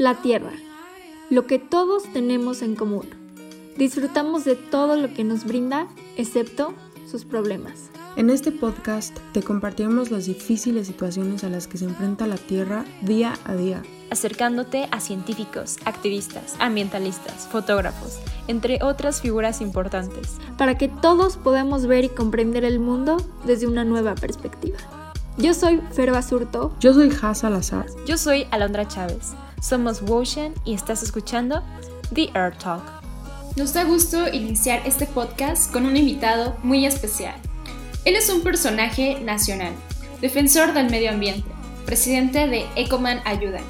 La tierra, lo que todos tenemos en común. Disfrutamos de todo lo que nos brinda, excepto sus problemas. En este podcast te compartiremos las difíciles situaciones a las que se enfrenta la Tierra día a día. Acercándote a científicos, activistas, ambientalistas, fotógrafos, entre otras figuras importantes. Para que todos podamos ver y comprender el mundo desde una nueva perspectiva. Yo soy Fer Basurto. Yo soy Haz Salazar. Yo soy Alondra Chávez. Somos Woshen y estás escuchando The Earth Talk. Nos da gusto iniciar este podcast con un invitado muy especial. Él es un personaje nacional, defensor del medio ambiente, presidente de Ecoman Ayuda.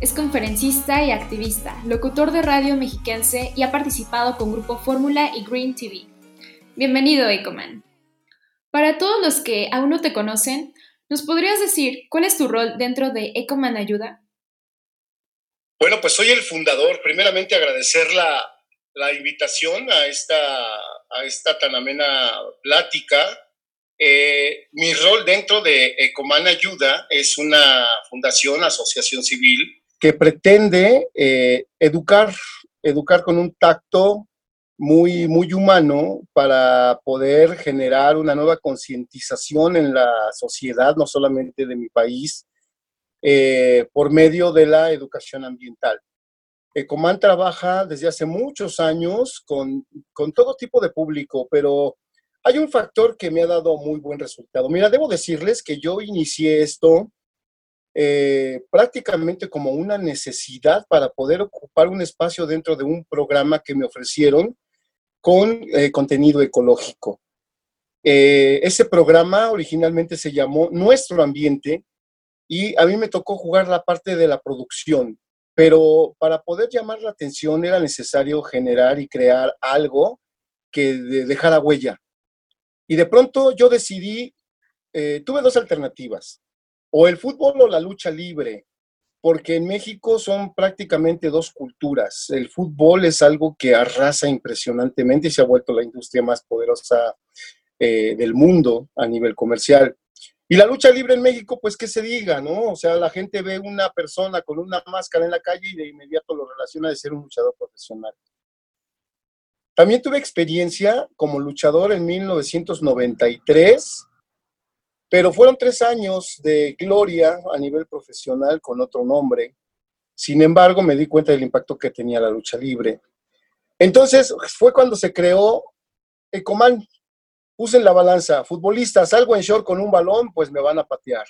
Es conferencista y activista, locutor de radio mexiquense y ha participado con Grupo Fórmula y Green TV. Bienvenido, Ecoman. Para todos los que aún no te conocen, ¿nos podrías decir cuál es tu rol dentro de Ecoman Ayuda? Bueno, pues soy el fundador. Primeramente agradecer la, la invitación a esta, a esta tan amena plática eh, mi rol dentro de Ecoman Ayuda es una fundación, asociación civil, que pretende eh, educar, educar con un tacto muy, muy humano para poder generar una nueva concientización en la sociedad, no solamente de mi país, eh, por medio de la educación ambiental. Ecoman trabaja desde hace muchos años con, con todo tipo de público, pero hay un factor que me ha dado muy buen resultado. Mira, debo decirles que yo inicié esto eh, prácticamente como una necesidad para poder ocupar un espacio dentro de un programa que me ofrecieron con eh, contenido ecológico. Eh, ese programa originalmente se llamó Nuestro Ambiente y a mí me tocó jugar la parte de la producción, pero para poder llamar la atención era necesario generar y crear algo que dejara huella. Y de pronto yo decidí, eh, tuve dos alternativas, o el fútbol o la lucha libre, porque en México son prácticamente dos culturas. El fútbol es algo que arrasa impresionantemente y se ha vuelto la industria más poderosa eh, del mundo a nivel comercial. Y la lucha libre en México, pues que se diga, ¿no? O sea, la gente ve una persona con una máscara en la calle y de inmediato lo relaciona de ser un luchador profesional. También tuve experiencia como luchador en 1993, pero fueron tres años de gloria a nivel profesional con otro nombre. Sin embargo, me di cuenta del impacto que tenía la lucha libre. Entonces fue cuando se creó Ecoman. Puse en la balanza, futbolista, salgo en short con un balón, pues me van a patear.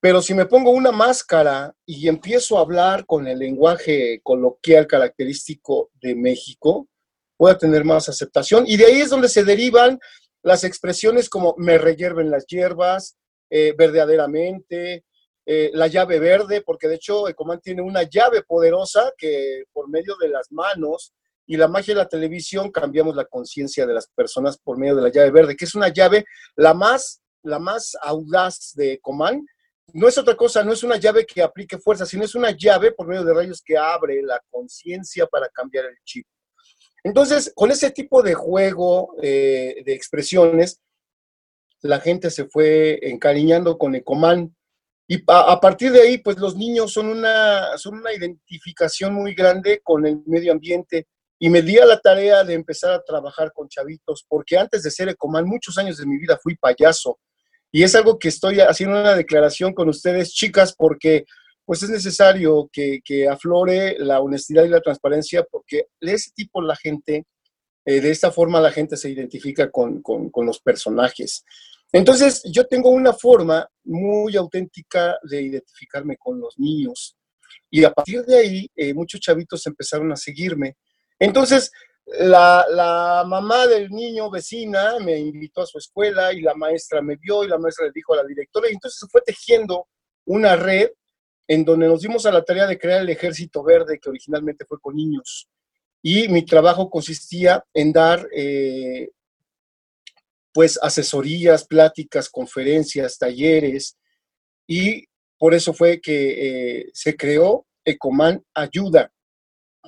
Pero si me pongo una máscara y empiezo a hablar con el lenguaje coloquial característico de México, pueda tener más aceptación. Y de ahí es donde se derivan las expresiones como me reyerven las hierbas, eh, verdaderamente, eh, la llave verde, porque de hecho Ecoman tiene una llave poderosa que por medio de las manos y la magia de la televisión cambiamos la conciencia de las personas por medio de la llave verde, que es una llave la más, la más audaz de Ecoman. No es otra cosa, no es una llave que aplique fuerza, sino es una llave por medio de rayos que abre la conciencia para cambiar el chip. Entonces, con ese tipo de juego eh, de expresiones, la gente se fue encariñando con Ecoman. Y a, partir de ahí, pues los niños son una, son una identificación muy grande con el medio ambiente. Y me di a la tarea de empezar a trabajar con chavitos, porque antes de ser Ecoman, muchos años de mi vida fui payaso. Y es algo que estoy haciendo una declaración con ustedes, chicas, porque pues es necesario que, aflore la honestidad y la transparencia porque de ese tipo la gente, eh, de esta forma la gente se identifica con, los personajes. Entonces yo tengo una forma muy auténtica de identificarme con los niños y a partir de ahí eh, muchos chavitos empezaron a seguirme. Entonces la, mamá del niño vecina me invitó a su escuela y la maestra me vio y la maestra le dijo a la directora y entonces se fue tejiendo una red en donde nos dimos a la tarea de crear el Ejército Verde, que originalmente fue con niños. Y mi trabajo consistía en dar, eh, pues, asesorías, pláticas, conferencias, talleres, y por eso fue que eh, se creó Ecoman Ayuda,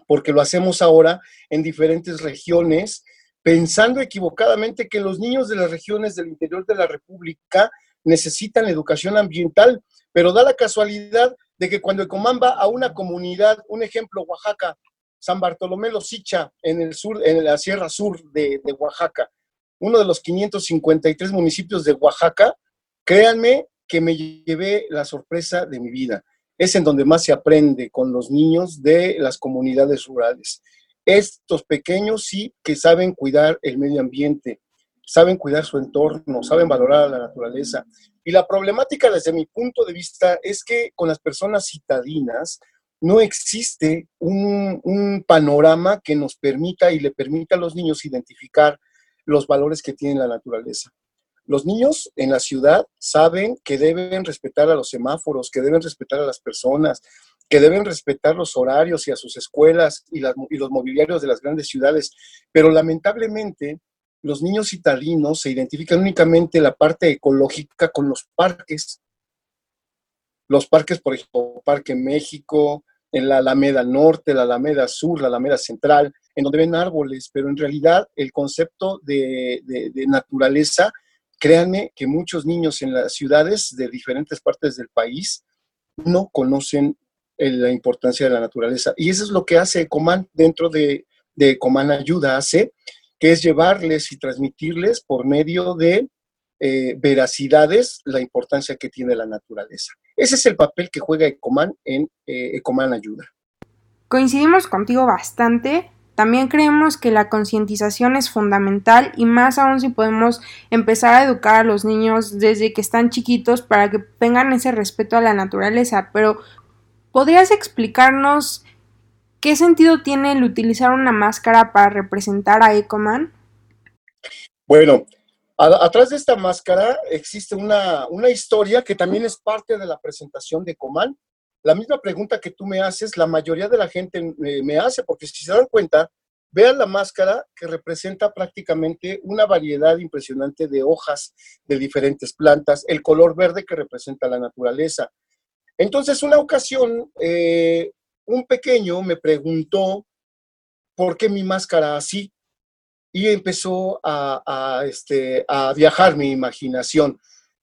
porque lo hacemos ahora en diferentes regiones, pensando equivocadamente que los niños de las regiones del interior de la República necesitan educación ambiental, pero da la casualidad de que cuando Ecomán va a una comunidad, un ejemplo, Oaxaca, San Bartolomé Losicha, en el sur, en la Sierra Sur de, de Oaxaca, uno de los 553 municipios de Oaxaca, créanme que me llevé la sorpresa de mi vida. Es en donde más se aprende con los niños de las comunidades rurales. Estos pequeños sí que saben cuidar el medio ambiente, saben cuidar su entorno, saben valorar a la naturaleza. Y la problemática desde mi punto de vista es que con las personas citadinas no existe un, panorama que nos permita y le permita a los niños identificar los valores que tiene la naturaleza. Los niños en la ciudad saben que deben respetar a los semáforos, que deben respetar a las personas, que deben respetar los horarios y a sus escuelas y, los mobiliarios de las grandes ciudades, pero lamentablemente los niños citadinos se identifican únicamente la parte ecológica con los parques. Los parques, por ejemplo, Parque México, en la Alameda Norte, la Alameda Sur, la Alameda Central, en donde ven árboles, pero en realidad el concepto de naturaleza Créanme que muchos niños en las ciudades de diferentes partes del país no conocen eh, la importancia de la naturaleza. Y eso es lo que hace Ecoman dentro de, de Ecoman Ayuda, hace, que es llevarles y transmitirles por medio de eh, veracidades la importancia que tiene la naturaleza. Ese es el papel que juega Ecoman en eh, Ecoman Ayuda. Coincidimos contigo bastante también creemos que la concientización es fundamental y más aún si podemos empezar a educar a los niños desde que están chiquitos para que tengan ese respeto a la naturaleza. Pero, ¿podrías explicarnos qué sentido tiene el utilizar una máscara para representar a Ecoman? Bueno, atrás de esta máscara existe una, una historia que también es parte de la presentación de Ecoman la misma pregunta que tú me haces, la mayoría de la gente me hace, porque si se dan cuenta, vean la máscara que representa prácticamente una variedad impresionante de hojas de diferentes plantas, el color verde que representa la naturaleza. Entonces, una ocasión, eh, un pequeño me preguntó por qué mi máscara así y empezó a, este, a viajar mi imaginación.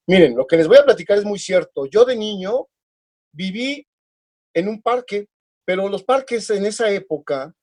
Miren, lo que les voy a platicar es muy cierto. Yo de niño viví en un parque, pero los parques en esa época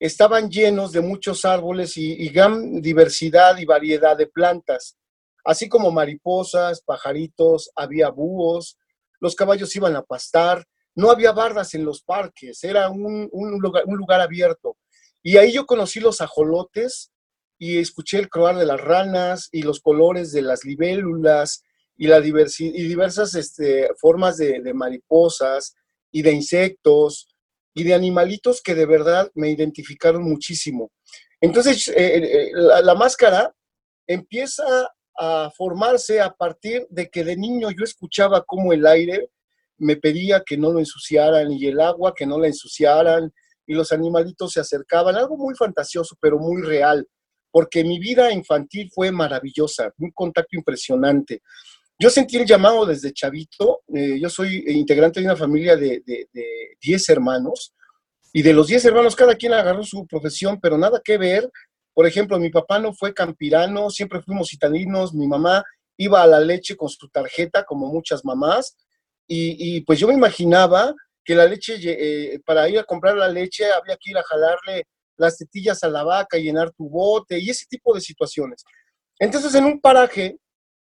estaban llenos de muchos árboles y, gran diversidad y variedad de plantas, así como mariposas, pajaritos, había búhos, los caballos iban a pastar, no había bardas en los parques, era un, lugar, un lugar abierto. Y ahí yo conocí los ajolotes y escuché el croar de las ranas y los colores de las libélulas y, la y diversas este, formas de mariposas, y de insectos y de animalitos que de verdad me identificaron muchísimo. Entonces, eh, eh, la, máscara empieza a formarse a partir de que de niño yo escuchaba cómo el aire me pedía que no lo ensuciaran y el agua que no la ensuciaran y los animalitos se acercaban, algo muy fantasioso pero muy real, porque mi vida infantil fue maravillosa, un contacto impresionante. Yo sentí el llamado desde chavito. Eh, yo soy integrante de una familia de 10 hermanos y de los 10 hermanos cada quien agarró su profesión, pero nada que ver. Por ejemplo, mi papá no fue campirano, siempre fuimos citadinos, mi mamá iba a la leche con su tarjeta, como muchas mamás, y, pues yo me imaginaba que la leche, eh, para ir a comprar la leche había que ir a jalarle las tetillas a la vaca, llenar tu bote y ese tipo de situaciones. Entonces, en un paraje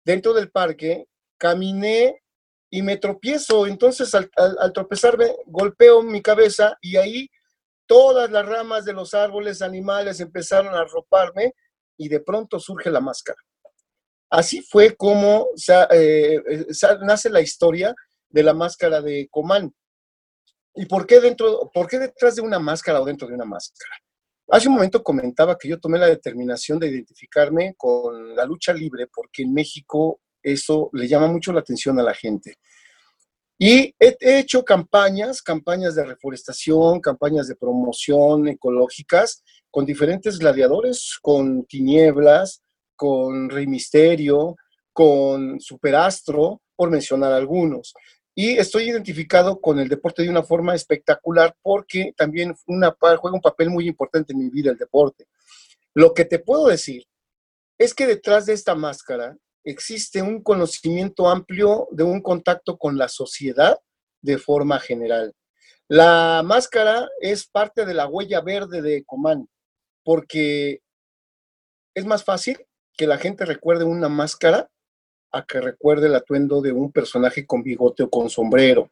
dentro del parque, caminé y me tropiezo. Entonces, al, tropezarme, golpeo mi cabeza y ahí todas las ramas de los árboles, animales empezaron a arroparme y de pronto surge la máscara. Así fue como eh, eh, nace la historia de la máscara de Comán. ¿Y por qué, dentro, por qué detrás de una máscara o dentro de una máscara? Hace un momento comentaba que yo tomé la determinación de identificarme con la lucha libre porque en México eso le llama mucho la atención a la gente. Y he hecho campañas, campañas de reforestación, campañas de promoción ecológicas con diferentes gladiadores, con Tinieblas, con Rey Misterio, con Superastro, por mencionar algunos y estoy identificado con el deporte de una forma espectacular porque también una, juega un papel muy importante en mi vida el deporte. Lo que te puedo decir es que detrás de esta máscara existe un conocimiento amplio de un contacto con la sociedad de forma general. La máscara es parte de la huella verde de Ecomán, porque es más fácil que la gente recuerde una máscara a que recuerde el atuendo de un personaje con bigote o con sombrero,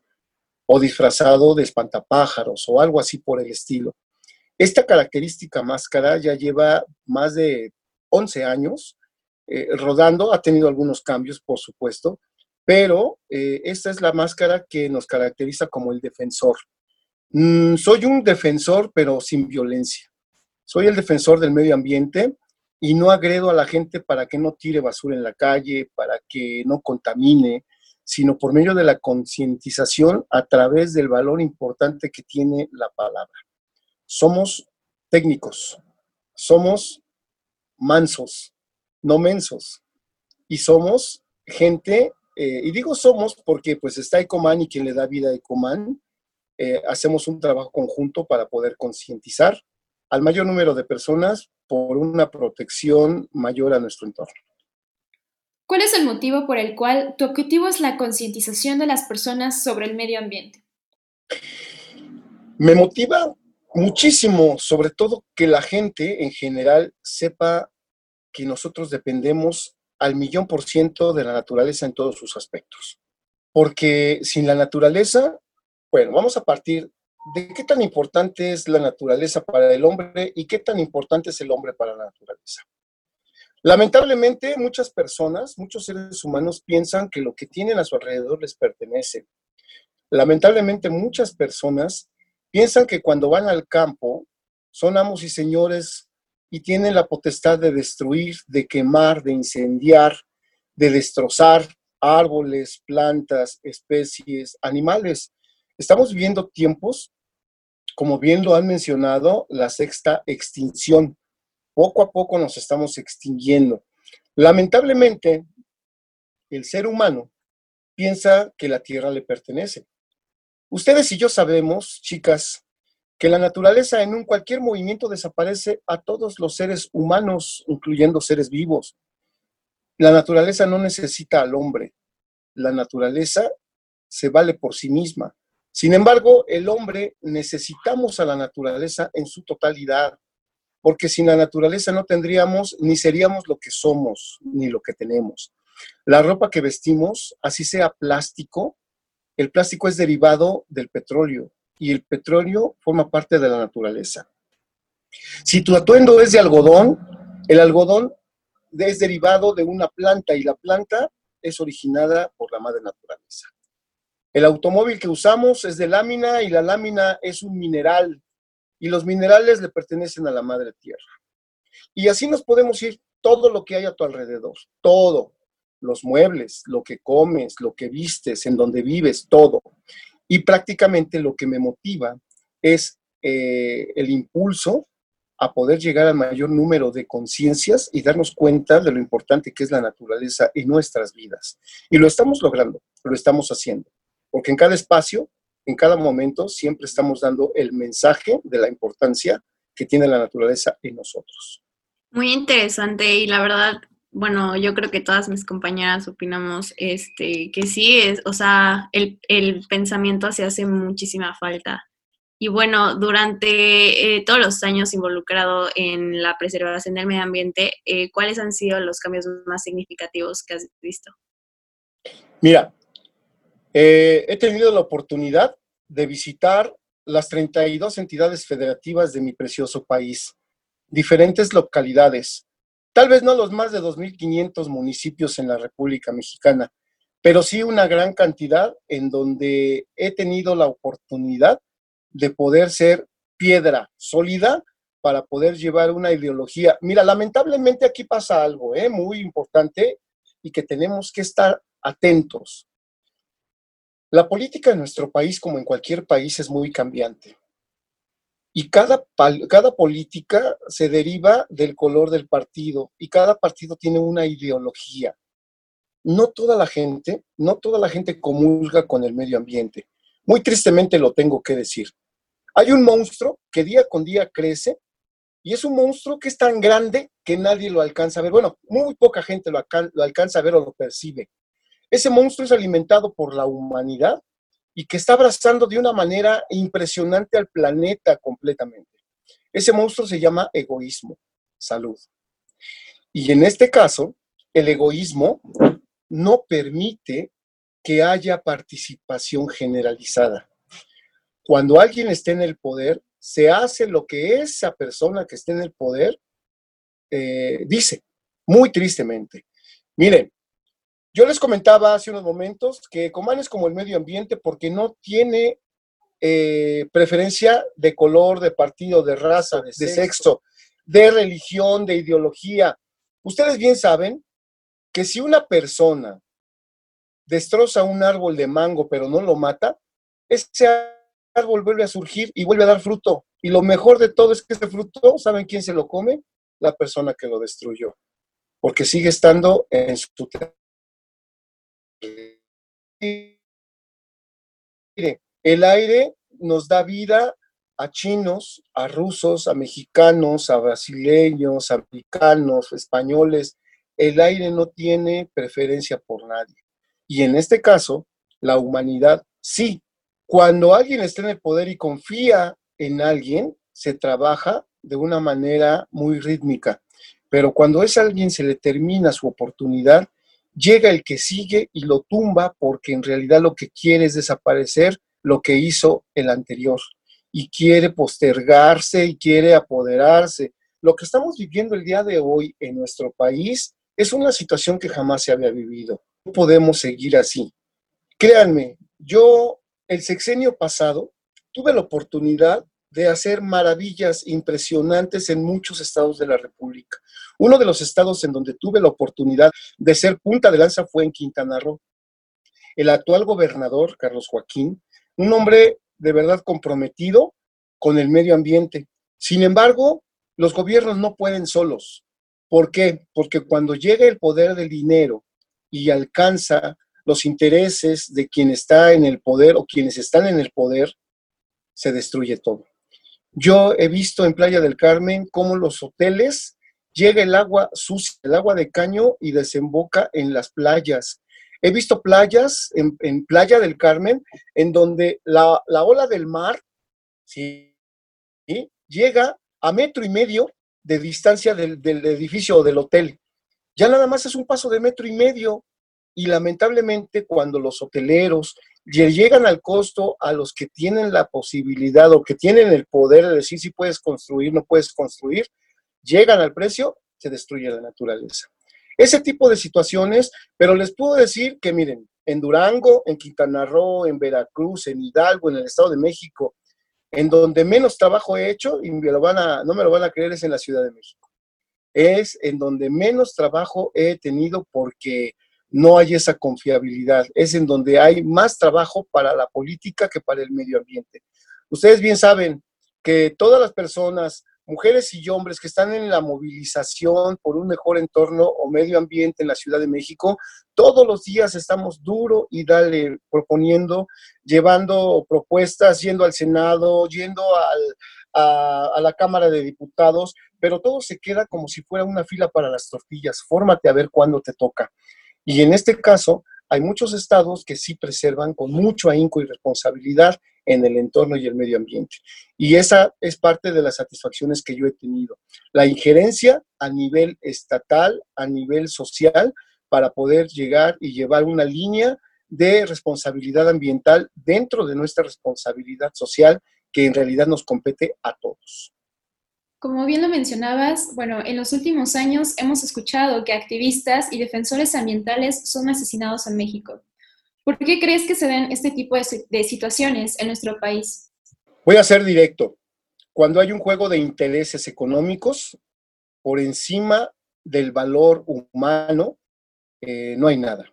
o disfrazado de espantapájaros, o algo así por el estilo. Esta característica máscara ya lleva más de 11 años eh, rodando, ha tenido algunos cambios, por supuesto, pero eh, esta es la máscara que nos caracteriza como el defensor. Mm, soy un defensor, pero sin violencia. Soy el defensor del medio ambiente y no agredo a la gente para que no tire basura en la calle, para que no contamine, sino por medio de la concientización a través del valor importante que tiene la palabra. Somos técnicos, somos mansos, no mensos, y somos gente, eh, y digo somos porque pues está Ecoman y quien le da vida a Ecoman, eh, hacemos un trabajo conjunto para poder concientizar al mayor número de personas por una protección mayor a nuestro entorno. ¿Cuál es el motivo por el cual tu objetivo es la concientización de las personas sobre el medio ambiente? Me motiva muchísimo, sobre todo que la gente en general sepa que nosotros dependemos al millón por ciento de la naturaleza en todos sus aspectos. Porque sin la naturaleza bueno, vamos a partir de qué tan importante es la naturaleza para el hombre y qué tan importante es el hombre para la naturaleza. Lamentablemente, muchas personas, muchos seres humanos piensan que lo que tienen a su alrededor les pertenece. Lamentablemente, muchas personas piensan que cuando van al campo son amos y señores y tienen la potestad de destruir, de quemar, de incendiar, de destrozar árboles, plantas, especies, animales. Estamos viviendo tiempos, como bien lo han mencionado, la sexta extinción. Poco a poco nos estamos extinguiendo. Lamentablemente, el ser humano piensa que la Tierra le pertenece. Ustedes y yo sabemos, chicas, que la naturaleza en un cualquier movimiento desaparece a todos los seres humanos, incluyendo seres vivos. La naturaleza no necesita al hombre. La naturaleza se vale por sí misma. Sin embargo, el hombre necesitamos a la naturaleza en su totalidad, porque sin la naturaleza no tendríamos ni seríamos lo que somos, ni lo que tenemos. La ropa que vestimos, así sea plástico, el plástico es derivado del petróleo y el petróleo forma parte de la naturaleza. Si tu atuendo es de algodón, el algodón es derivado de una planta y la planta es originada por la madre naturaleza. El automóvil que usamos es de lámina y la lámina es un mineral y los minerales le pertenecen a la madre tierra. Y así nos podemos ir todo lo que hay a tu alrededor, todo, los muebles, lo que comes, lo que vistes, en donde vives, todo. Y prácticamente lo que me motiva es eh, el impulso a poder llegar al mayor número de conciencias y darnos cuenta de lo importante que es la naturaleza en nuestras vidas. Y lo estamos logrando, lo estamos haciendo porque en cada espacio, en cada momento, siempre estamos dando el mensaje de la importancia que tiene la naturaleza en nosotros. Muy interesante y la verdad, bueno, yo creo que todas mis compañeras opinamos este, que sí, es, o sea, el, pensamiento se hace muchísima falta. Y bueno, durante eh, todos los años involucrado en la preservación del medio ambiente, eh, ¿cuáles han sido los cambios más significativos que has visto? Mira, eh, he tenido la oportunidad de visitar las 32 entidades federativas de mi precioso país, diferentes localidades, tal vez no los más de 2.500 municipios en la República Mexicana, pero sí una gran cantidad en donde he tenido la oportunidad de poder ser piedra sólida para poder llevar una ideología. Mira, lamentablemente aquí pasa algo ¿eh? muy importante y que tenemos que estar atentos. La política en nuestro país, como en cualquier país, es muy cambiante. Y cada, cada política se deriva del color del partido y cada partido tiene una ideología. No toda la gente, no toda la gente comulga con el medio ambiente. Muy tristemente lo tengo que decir. Hay un monstruo que día con día crece y es un monstruo que es tan grande que nadie lo alcanza a ver. Bueno, muy poca gente lo, lo alcanza a ver o lo percibe. Ese monstruo es alimentado por la humanidad y que está abrazando de una manera impresionante al planeta completamente. Ese monstruo se llama egoísmo, salud. Y en este caso, el egoísmo no permite que haya participación generalizada. Cuando alguien esté en el poder, se hace lo que esa persona que esté en el poder eh, dice, muy tristemente. Miren, yo les comentaba hace unos momentos que Coman es como el medio ambiente porque no tiene eh, preferencia de color, de partido, de raza, de, sexo, de religión, de ideología. Ustedes bien saben que si una persona destroza un árbol de mango pero no lo mata, ese árbol vuelve a surgir y vuelve a dar fruto. Y lo mejor de todo es que ese fruto, ¿saben quién se lo come? La persona que lo destruyó. Porque sigue estando en su El aire nos da vida a chinos, a rusos, a mexicanos, a brasileños, a americanos, españoles. El aire no tiene preferencia por nadie. Y en este caso, la humanidad sí. Cuando alguien está en el poder y confía en alguien, se trabaja de una manera muy rítmica. Pero cuando a ese alguien se le termina su oportunidad, llega el que sigue y lo tumba porque en realidad lo que quiere es desaparecer lo que hizo el anterior y quiere postergarse y quiere apoderarse. Lo que estamos viviendo el día de hoy en nuestro país es una situación que jamás se había vivido. No podemos seguir así. Créanme, yo el sexenio pasado tuve la oportunidad de hacer maravillas impresionantes en muchos estados de la República. Uno de los estados en donde tuve la oportunidad de ser punta de lanza fue en Quintana Roo. El actual gobernador, Carlos Joaquín, un hombre de verdad comprometido con el medio ambiente. Sin embargo, los gobiernos no pueden solos. ¿Por qué? Porque cuando llega el poder del dinero y alcanza los intereses de quien está en el poder o quienes están en el poder, se destruye todo. Yo he visto en Playa del Carmen cómo los hoteles llega el agua sucia, el agua de caño y desemboca en las playas. He visto playas en, Playa del Carmen en donde la, ola del mar ¿sí? llega a metro y medio de distancia del, del edificio o del hotel. Ya nada más es un paso de metro y medio. Y lamentablemente cuando los hoteleros llegan al costo a los que tienen la posibilidad o que tienen el poder de decir si puedes construir, no puedes construir, llegan al precio, se destruye la naturaleza. Ese tipo de situaciones, pero les puedo decir que miren, en Durango, en Quintana Roo, en Veracruz, en Hidalgo, en el Estado de México, en donde menos trabajo he hecho, y me lo van a, no me lo van a creer, es en la Ciudad de México. Es en donde menos trabajo he tenido porque no hay esa confiabilidad. Es en donde hay más trabajo para la política que para el medio ambiente. Ustedes bien saben que todas las personas, mujeres y hombres que están en la movilización por un mejor entorno o medio ambiente en la Ciudad de México, todos los días estamos duro y dale proponiendo, llevando propuestas, yendo al Senado, yendo a, a la Cámara de Diputados, pero todo se queda como si fuera una fila para las tortillas. Fórmate a ver cuándo te toca. Y en este caso, hay muchos estados que sí preservan con mucho ahínco y responsabilidad en el entorno y el medio ambiente. Y esa es parte de las satisfacciones que yo he tenido. La injerencia a nivel estatal, a nivel social, para poder llegar y llevar una línea de responsabilidad ambiental dentro de nuestra responsabilidad social que en realidad nos compete a todos. Como bien lo mencionabas, bueno, en los últimos años hemos escuchado que activistas y defensores ambientales son asesinados en México. ¿Por qué crees que se den este tipo de, situaciones en nuestro país? Voy a ser directo. Cuando hay un juego de intereses económicos por encima del valor humano, eh, no hay nada.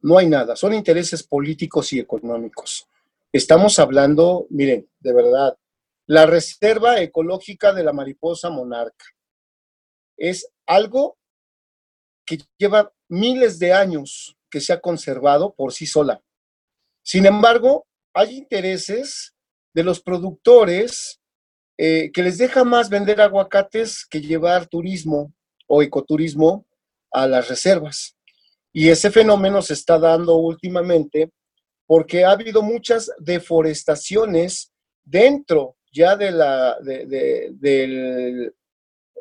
No hay nada. Son intereses políticos y económicos. Estamos hablando, miren, de verdad, la reserva ecológica de la mariposa monarca. Es algo que lleva miles de años que se ha conservado por sí sola. Sin embargo, hay intereses de los productores eh, que les deja más vender aguacates que llevar turismo o ecoturismo a las reservas. Y ese fenómeno se está dando últimamente porque ha habido muchas deforestaciones dentro ya de la, del,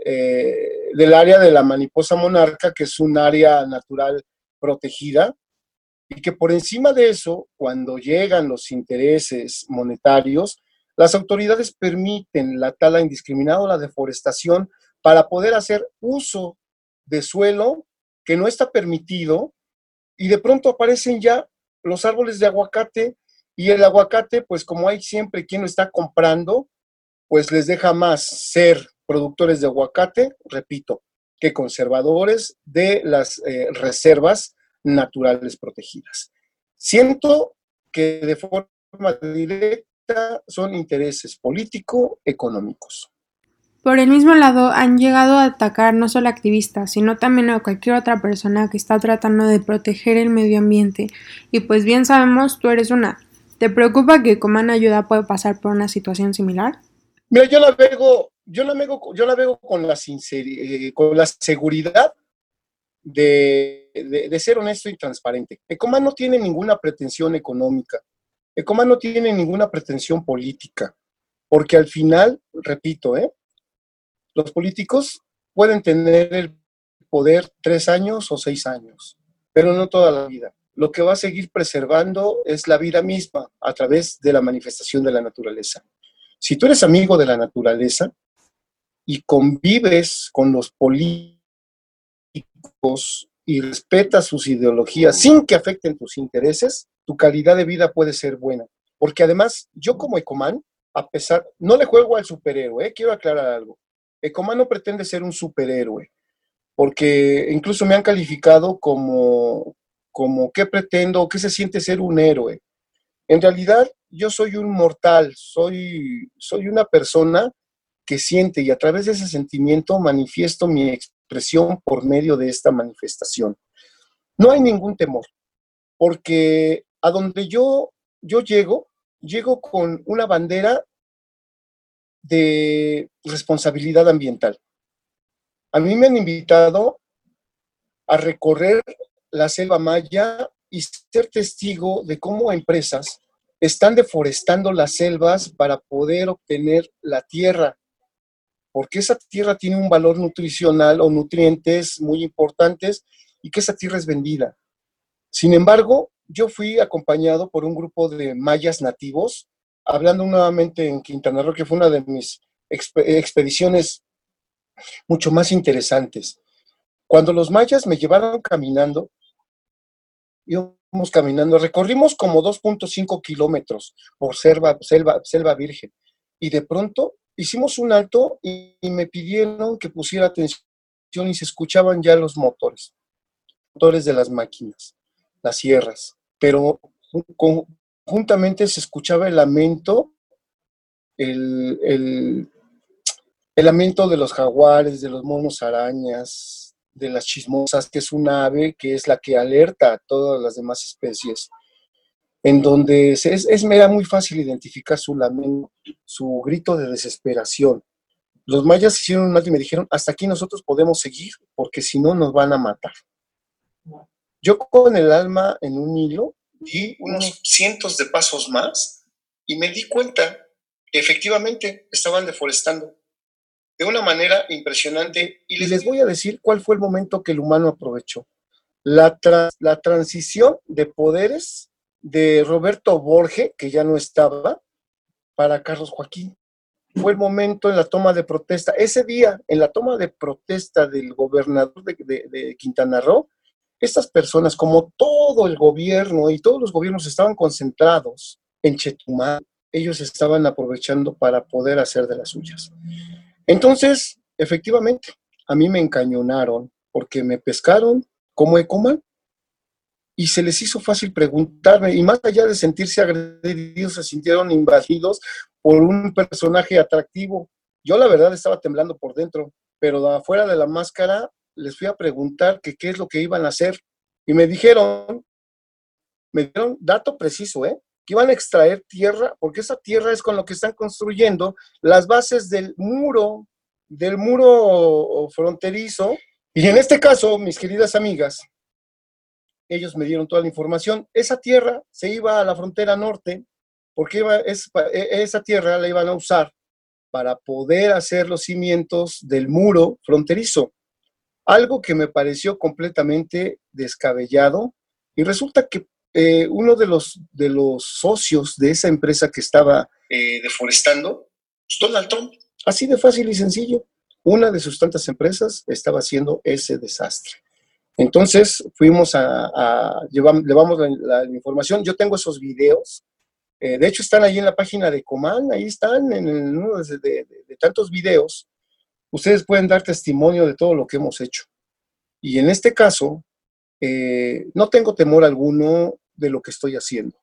eh, del área de la mariposa monarca, que es un área natural protegida, y que por encima de eso, cuando llegan los intereses monetarios, las autoridades permiten la tala indiscriminada o la deforestación para poder hacer uso de suelo que no está permitido y de pronto aparecen ya los árboles de aguacate y el aguacate, pues como hay siempre quien lo está comprando, pues les deja más ser productores de aguacate, repito, que conservadores de las eh, reservas naturales protegidas. Siento que de forma directa son intereses político-económicos. Por el mismo lado, han llegado a atacar no solo a activistas, sino también a cualquier otra persona que está tratando de proteger el medio ambiente. Y pues bien sabemos, tú eres una. ¿Te preocupa que Coman Ayuda puede pasar por una situación similar? Mira, yo la veo, yo la veo, yo la veo con la eh, con la seguridad de, ser honesto y transparente. Ecoman no tiene ninguna pretensión económica. Ecoman no tiene ninguna pretensión política. Porque al final, repito, ¿eh? los políticos pueden tener el poder tres años o seis años, pero no toda la vida. Lo que va a seguir preservando es la vida misma a través de la manifestación de la naturaleza. Si tú eres amigo de la naturaleza y convives con los políticos y respetas sus ideologías sin que afecten tus intereses, tu calidad de vida puede ser buena. Porque además, yo como Ecomán, a pesar, no le juego al superhéroe, ¿eh? quiero aclarar algo. Ecoman no pretende ser un superhéroe, porque incluso me han calificado como, como qué pretendo, qué se siente ser un héroe. En realidad, yo soy un mortal, soy, soy una persona que siente y a través de ese sentimiento manifiesto mi expresión por medio de esta manifestación. No hay ningún temor, porque a donde yo, yo llego, llego con una bandera de responsabilidad ambiental. A mí me han invitado a recorrer la selva maya y ser testigo de cómo empresas están deforestando las selvas para poder obtener la tierra, porque esa tierra tiene un valor nutricional o nutrientes muy importantes y que esa tierra es vendida. Sin embargo, yo fui acompañado por un grupo de mayas nativos hablando nuevamente en Quintana Roo, que fue una de mis expediciones mucho más interesantes. Cuando los mayas me llevaron caminando, caminando, recorrimos como 2.5 kilómetros por selva, selva, selva virgen, y de pronto hicimos un alto y, me pidieron que pusiera atención y se escuchaban ya los motores, motores de las máquinas, las sierras, pero con, juntamente se escuchaba el lamento, el, lamento de los jaguares, de los monos arañas, de las chismosas, que es un ave que es la que alerta a todas las demás especies, en donde es, es, era muy fácil identificar su lamento, su grito de desesperación. Los mayas hicieron un alto y me dijeron, hasta aquí nosotros podemos seguir, porque si no nos van a matar. Yo con el alma en un hilo di unos cientos de pasos más y me di cuenta que efectivamente estaban deforestando de una manera impresionante. Y les voy a decir cuál fue el momento que el humano aprovechó. La, la transición de poderes de Roberto Borge, que ya no estaba, para Carlos Joaquín. Fue el momento en la toma de protesta. Ese día, en la toma de protesta del gobernador de Quintana Roo, estas personas, como todo el gobierno y todos los gobiernos estaban concentrados en Chetumal, ellos estaban aprovechando para poder hacer de las suyas. Entonces, efectivamente, a mí me encañonaron porque me pescaron como Ecoman y se les hizo fácil preguntarme, y más allá de sentirse agredidos, se sintieron invadidos por un personaje atractivo. Yo la verdad estaba temblando por dentro, pero afuera de la máscara les fui a preguntar qué es lo que iban a hacer y me dijeron, me dieron dato preciso, ¿eh? Que iban a extraer tierra, porque esa tierra es con lo que están construyendo las bases del muro, del muro fronterizo. Y en este caso, mis queridas amigas, ellos me dieron toda la información. Esa tierra se iba a la frontera norte, porque esa tierra la iban a usar para poder hacer los cimientos del muro fronterizo. Algo que me pareció completamente descabellado. Y resulta que eh, uno de los, de los socios de esa empresa que estaba eh, deforestando, pues, Donald Trump, así de fácil y sencillo, una de sus tantas empresas estaba haciendo ese desastre. Entonces fuimos a, llevamos, llevamos la, información. Yo tengo esos videos. Eh, de hecho, están ahí en la página de Coman, ahí están en uno de, tantos videos. Ustedes pueden dar testimonio de todo lo que hemos hecho. Y en este caso, eh, no tengo temor alguno de lo que estoy haciendo,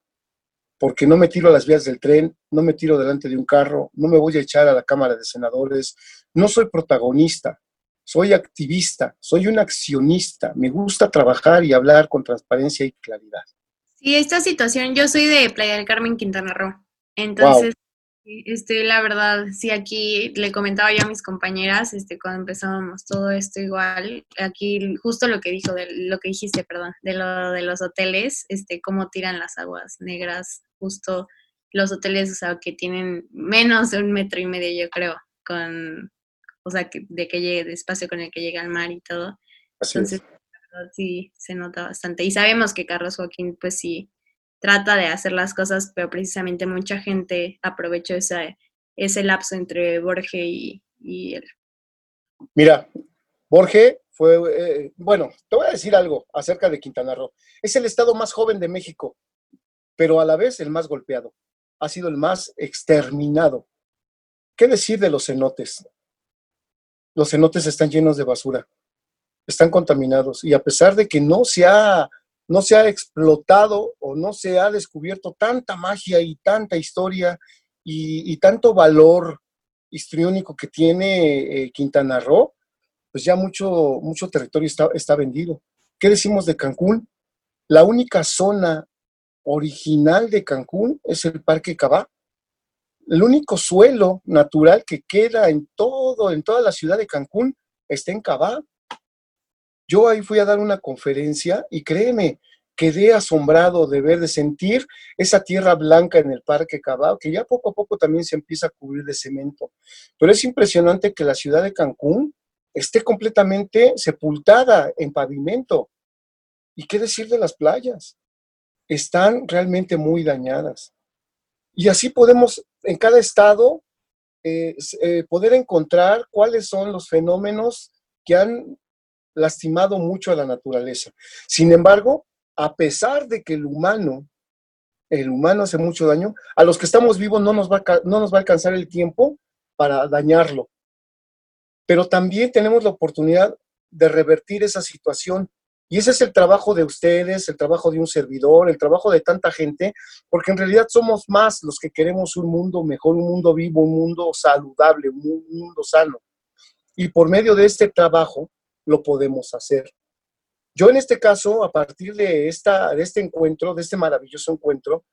porque no me tiro a las vías del tren, no me tiro delante de un carro, no me voy a echar a la Cámara de Senadores, no soy protagonista, soy activista, soy un accionista, me gusta trabajar y hablar con transparencia y claridad. Sí, esta situación, yo soy de Playa del Carmen, Quintana Roo. Entonces, este, la verdad, sí, aquí le comentaba yo a mis compañeras, este, cuando empezábamos todo esto igual, aquí justo lo que dijo, de, lo que dijiste, perdón, de lo de los hoteles, este, cómo tiran las aguas negras, justo los hoteles, o sea, que tienen menos de un metro y medio, yo creo, con o sea, que, de que llegue, de espacio con el que llega al mar y todo. Entonces, sí, se nota bastante. Y sabemos que Carlos Joaquín, pues sí, trata de hacer las cosas, pero precisamente mucha gente aprovechó esa, ese lapso entre Borge y, y él. Mira, Borge fue, eh, bueno, te voy a decir algo acerca de Quintana Roo. Es el estado más joven de México, pero a la vez el más golpeado. Ha sido el más exterminado. ¿Qué decir de los cenotes? los cenotes están llenos de basura, están contaminados y a pesar de que no se ha, no se ha explotado o no se ha descubierto tanta magia y tanta historia y, tanto valor histriónico que tiene eh, Quintana Roo, pues ya mucho, mucho territorio está, está vendido. ¿Qué decimos de Cancún? La única zona original de Cancún es el Parque Cabá, el único suelo natural que queda en todo, en toda la ciudad de Cancún, está en Cabá. Yo ahí fui a dar una conferencia y créeme, quedé asombrado de ver, de sentir esa tierra blanca en el Parque Cabá, que ya poco a poco también se empieza a cubrir de cemento. Pero es impresionante que la ciudad de Cancún esté completamente sepultada en pavimento. ¿Y qué decir de las playas? Están realmente muy dañadas. Y así podemos en cada estado eh, eh, poder encontrar cuáles son los fenómenos que han lastimado mucho a la naturaleza. Sin embargo, a pesar de que el humano, el humano hace mucho daño, a los que estamos vivos no nos va no nos va a alcanzar el tiempo para dañarlo. Pero también tenemos la oportunidad de revertir esa situación y ese es el trabajo de ustedes, el trabajo de un servidor, el trabajo de tanta gente, porque en realidad somos más los que queremos un mundo mejor, un mundo vivo, un mundo saludable, un mundo sano. Y por medio de este trabajo lo podemos hacer. Yo en este caso, a partir de, esta, de este encuentro, de este maravilloso encuentro,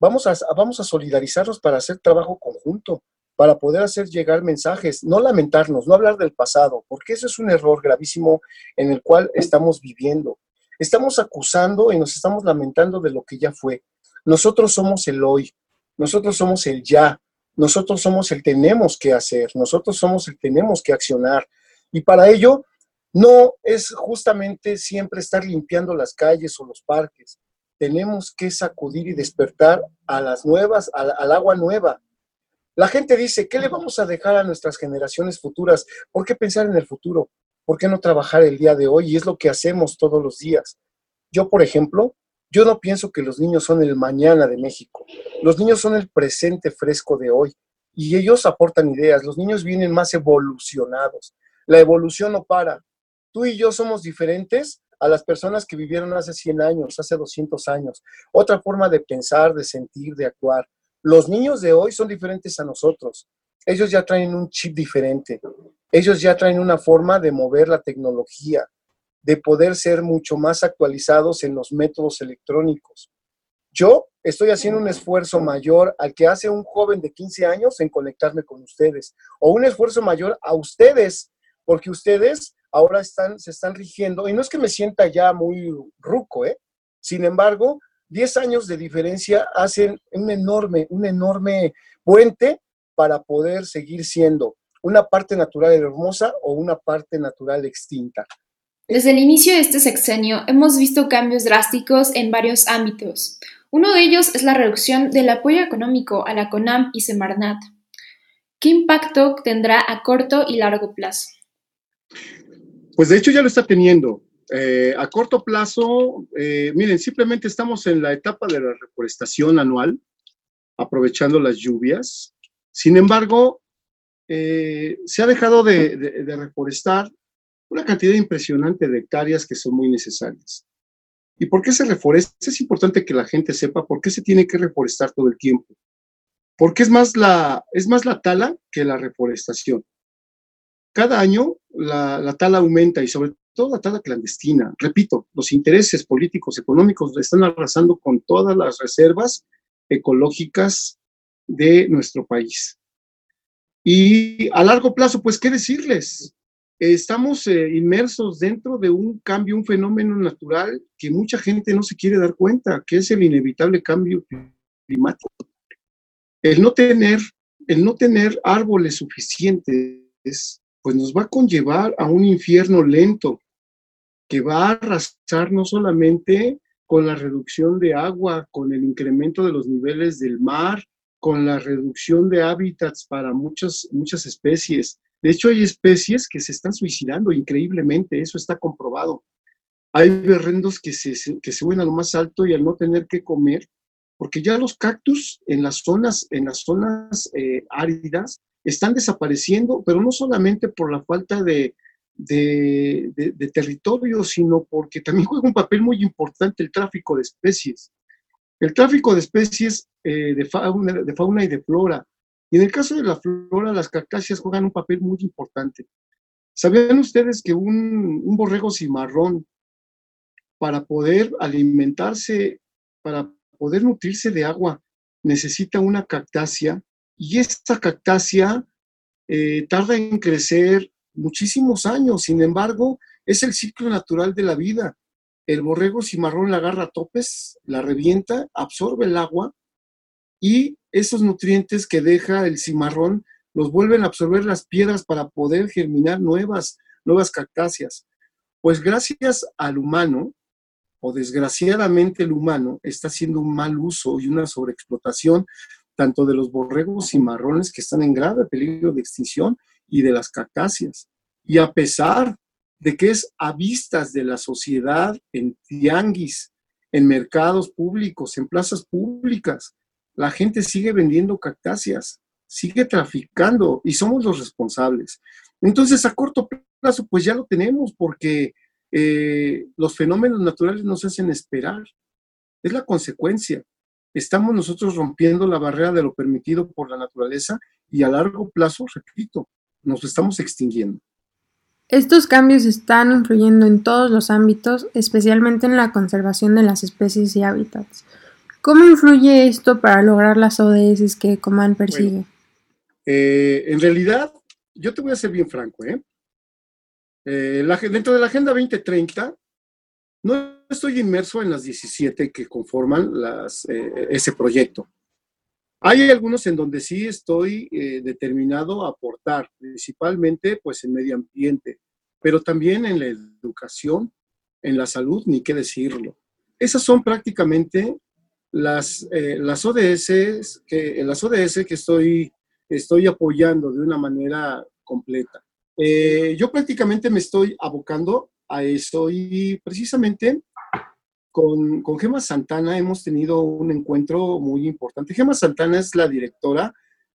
vamos a, vamos a solidarizarnos para hacer trabajo conjunto para poder hacer llegar mensajes, no lamentarnos, no hablar del pasado, porque eso es un error gravísimo en el cual estamos viviendo. Estamos acusando y nos estamos lamentando de lo que ya fue. Nosotros somos el hoy, nosotros somos el ya, nosotros somos el tenemos que hacer, nosotros somos el tenemos que accionar. Y para ello no es justamente siempre estar limpiando las calles o los parques. Tenemos que sacudir y despertar a las nuevas, al agua nueva, la gente dice, ¿qué le vamos a dejar a nuestras generaciones futuras? ¿Por qué pensar en el futuro? ¿Por qué no trabajar el día de hoy? Y es lo que hacemos todos los días. Yo, por ejemplo, yo no pienso que los niños son el mañana de México. Los niños son el presente fresco de hoy. Y ellos aportan ideas. Los niños vienen más evolucionados. La evolución no para. Tú y yo somos diferentes a las personas que vivieron hace 100 años, hace 200 años. Otra forma de pensar, de sentir, de actuar. Los niños de hoy son diferentes a nosotros. Ellos ya traen un chip diferente. Ellos ya traen una forma de mover la tecnología, de poder ser mucho más actualizados en los métodos electrónicos. Yo estoy haciendo un esfuerzo mayor al que hace un joven de 15 años en conectarme con ustedes, o un esfuerzo mayor a ustedes, porque ustedes ahora están, se están rigiendo, y no es que me sienta ya muy ruco, ¿eh? Sin embargo, 10 años de diferencia hacen un enorme, un enorme puente para poder seguir siendo una parte natural hermosa o una parte natural extinta. Desde el inicio de este sexenio hemos visto cambios drásticos en varios ámbitos. Uno de ellos es la reducción del apoyo económico a la CONAM y Semarnat. ¿Qué impacto tendrá a corto y largo plazo? Pues de hecho ya lo está teniendo. Eh, a corto plazo, eh, miren, simplemente estamos en la etapa de la reforestación anual, aprovechando las lluvias. Sin embargo, eh, se ha dejado de, de, reforestar una cantidad impresionante de hectáreas que son muy necesarias. ¿Y por qué se reforesta? Es importante que la gente sepa por qué se tiene que reforestar todo el tiempo. Porque es más la, es más la tala que la reforestación. Cada año la, la tala aumenta y sobre todo la tala clandestina. Repito, los intereses políticos, económicos están arrasando con todas las reservas ecológicas de nuestro país. Y a largo plazo, pues, ¿qué decirles? Estamos eh, inmersos dentro de un cambio, un fenómeno natural que mucha gente no se quiere dar cuenta, que es el inevitable cambio climático. El no tener, el no tener árboles suficientes, pues nos va a conllevar a un infierno lento que va a arrasar no solamente con la reducción de agua, con el incremento de los niveles del mar, con la reducción de hábitats para muchas, muchas especies. De hecho, hay especies que se están suicidando increíblemente, eso está comprobado. Hay berrendos que se, que suben a lo más alto y al no tener que comer, porque ya los cactus en las zonas, en las zonas eh, áridas están desapareciendo, pero no solamente por la falta de, de, de, territorio, sino porque también juega un papel muy importante el tráfico de especies. El tráfico de especies eh, de, fauna, de fauna y de flora. Y en el caso de la flora, las cactáceas juegan un papel muy importante. ¿Sabían ustedes que un, un borrego cimarrón, para poder alimentarse, para poder nutrirse de agua, necesita una cactácea? Y esta cactácea eh, tarda en crecer muchísimos años. Sin embargo, es el ciclo natural de la vida. El borrego cimarrón la agarra a topes, la revienta, absorbe el agua y esos nutrientes que deja el cimarrón los vuelven a absorber las piedras para poder germinar nuevas, nuevas cactáceas. Pues gracias al humano, o desgraciadamente el humano, está haciendo un mal uso y una sobreexplotación tanto de los borregos cimarrones que están en grave peligro de extinción y de las cactáceas. Y a pesar de que es a vistas de la sociedad, en tianguis, en mercados públicos, en plazas públicas, la gente sigue vendiendo cactáceas, sigue traficando y somos los responsables. Entonces, a corto plazo, pues ya lo tenemos porque eh, los fenómenos naturales nos hacen esperar. Es la consecuencia. Estamos nosotros rompiendo la barrera de lo permitido por la naturaleza y a largo plazo, repito, nos estamos extinguiendo. Estos cambios están influyendo en todos los ámbitos, especialmente en la conservación de las especies y hábitats. ¿Cómo influye esto para lograr las ODS que Coman persigue? Eh, en realidad, yo te voy a ser bien franco, ¿eh? eh dentro de la Agenda 2030, no estoy inmerso en las 17 que conforman eh, ese proyecto. Hay algunos en donde sí estoy eh, determinado a aportar, principalmente pues en medio ambiente, pero también en la educación, en la salud, ni qué decirlo. Esas son prácticamente las, eh, las ODS que, las ODS que estoy, estoy apoyando de una manera completa. Eh, yo prácticamente me estoy abocando a eso y precisamente con, con Gema Santana hemos tenido un encuentro muy importante. Gema Santana es la directora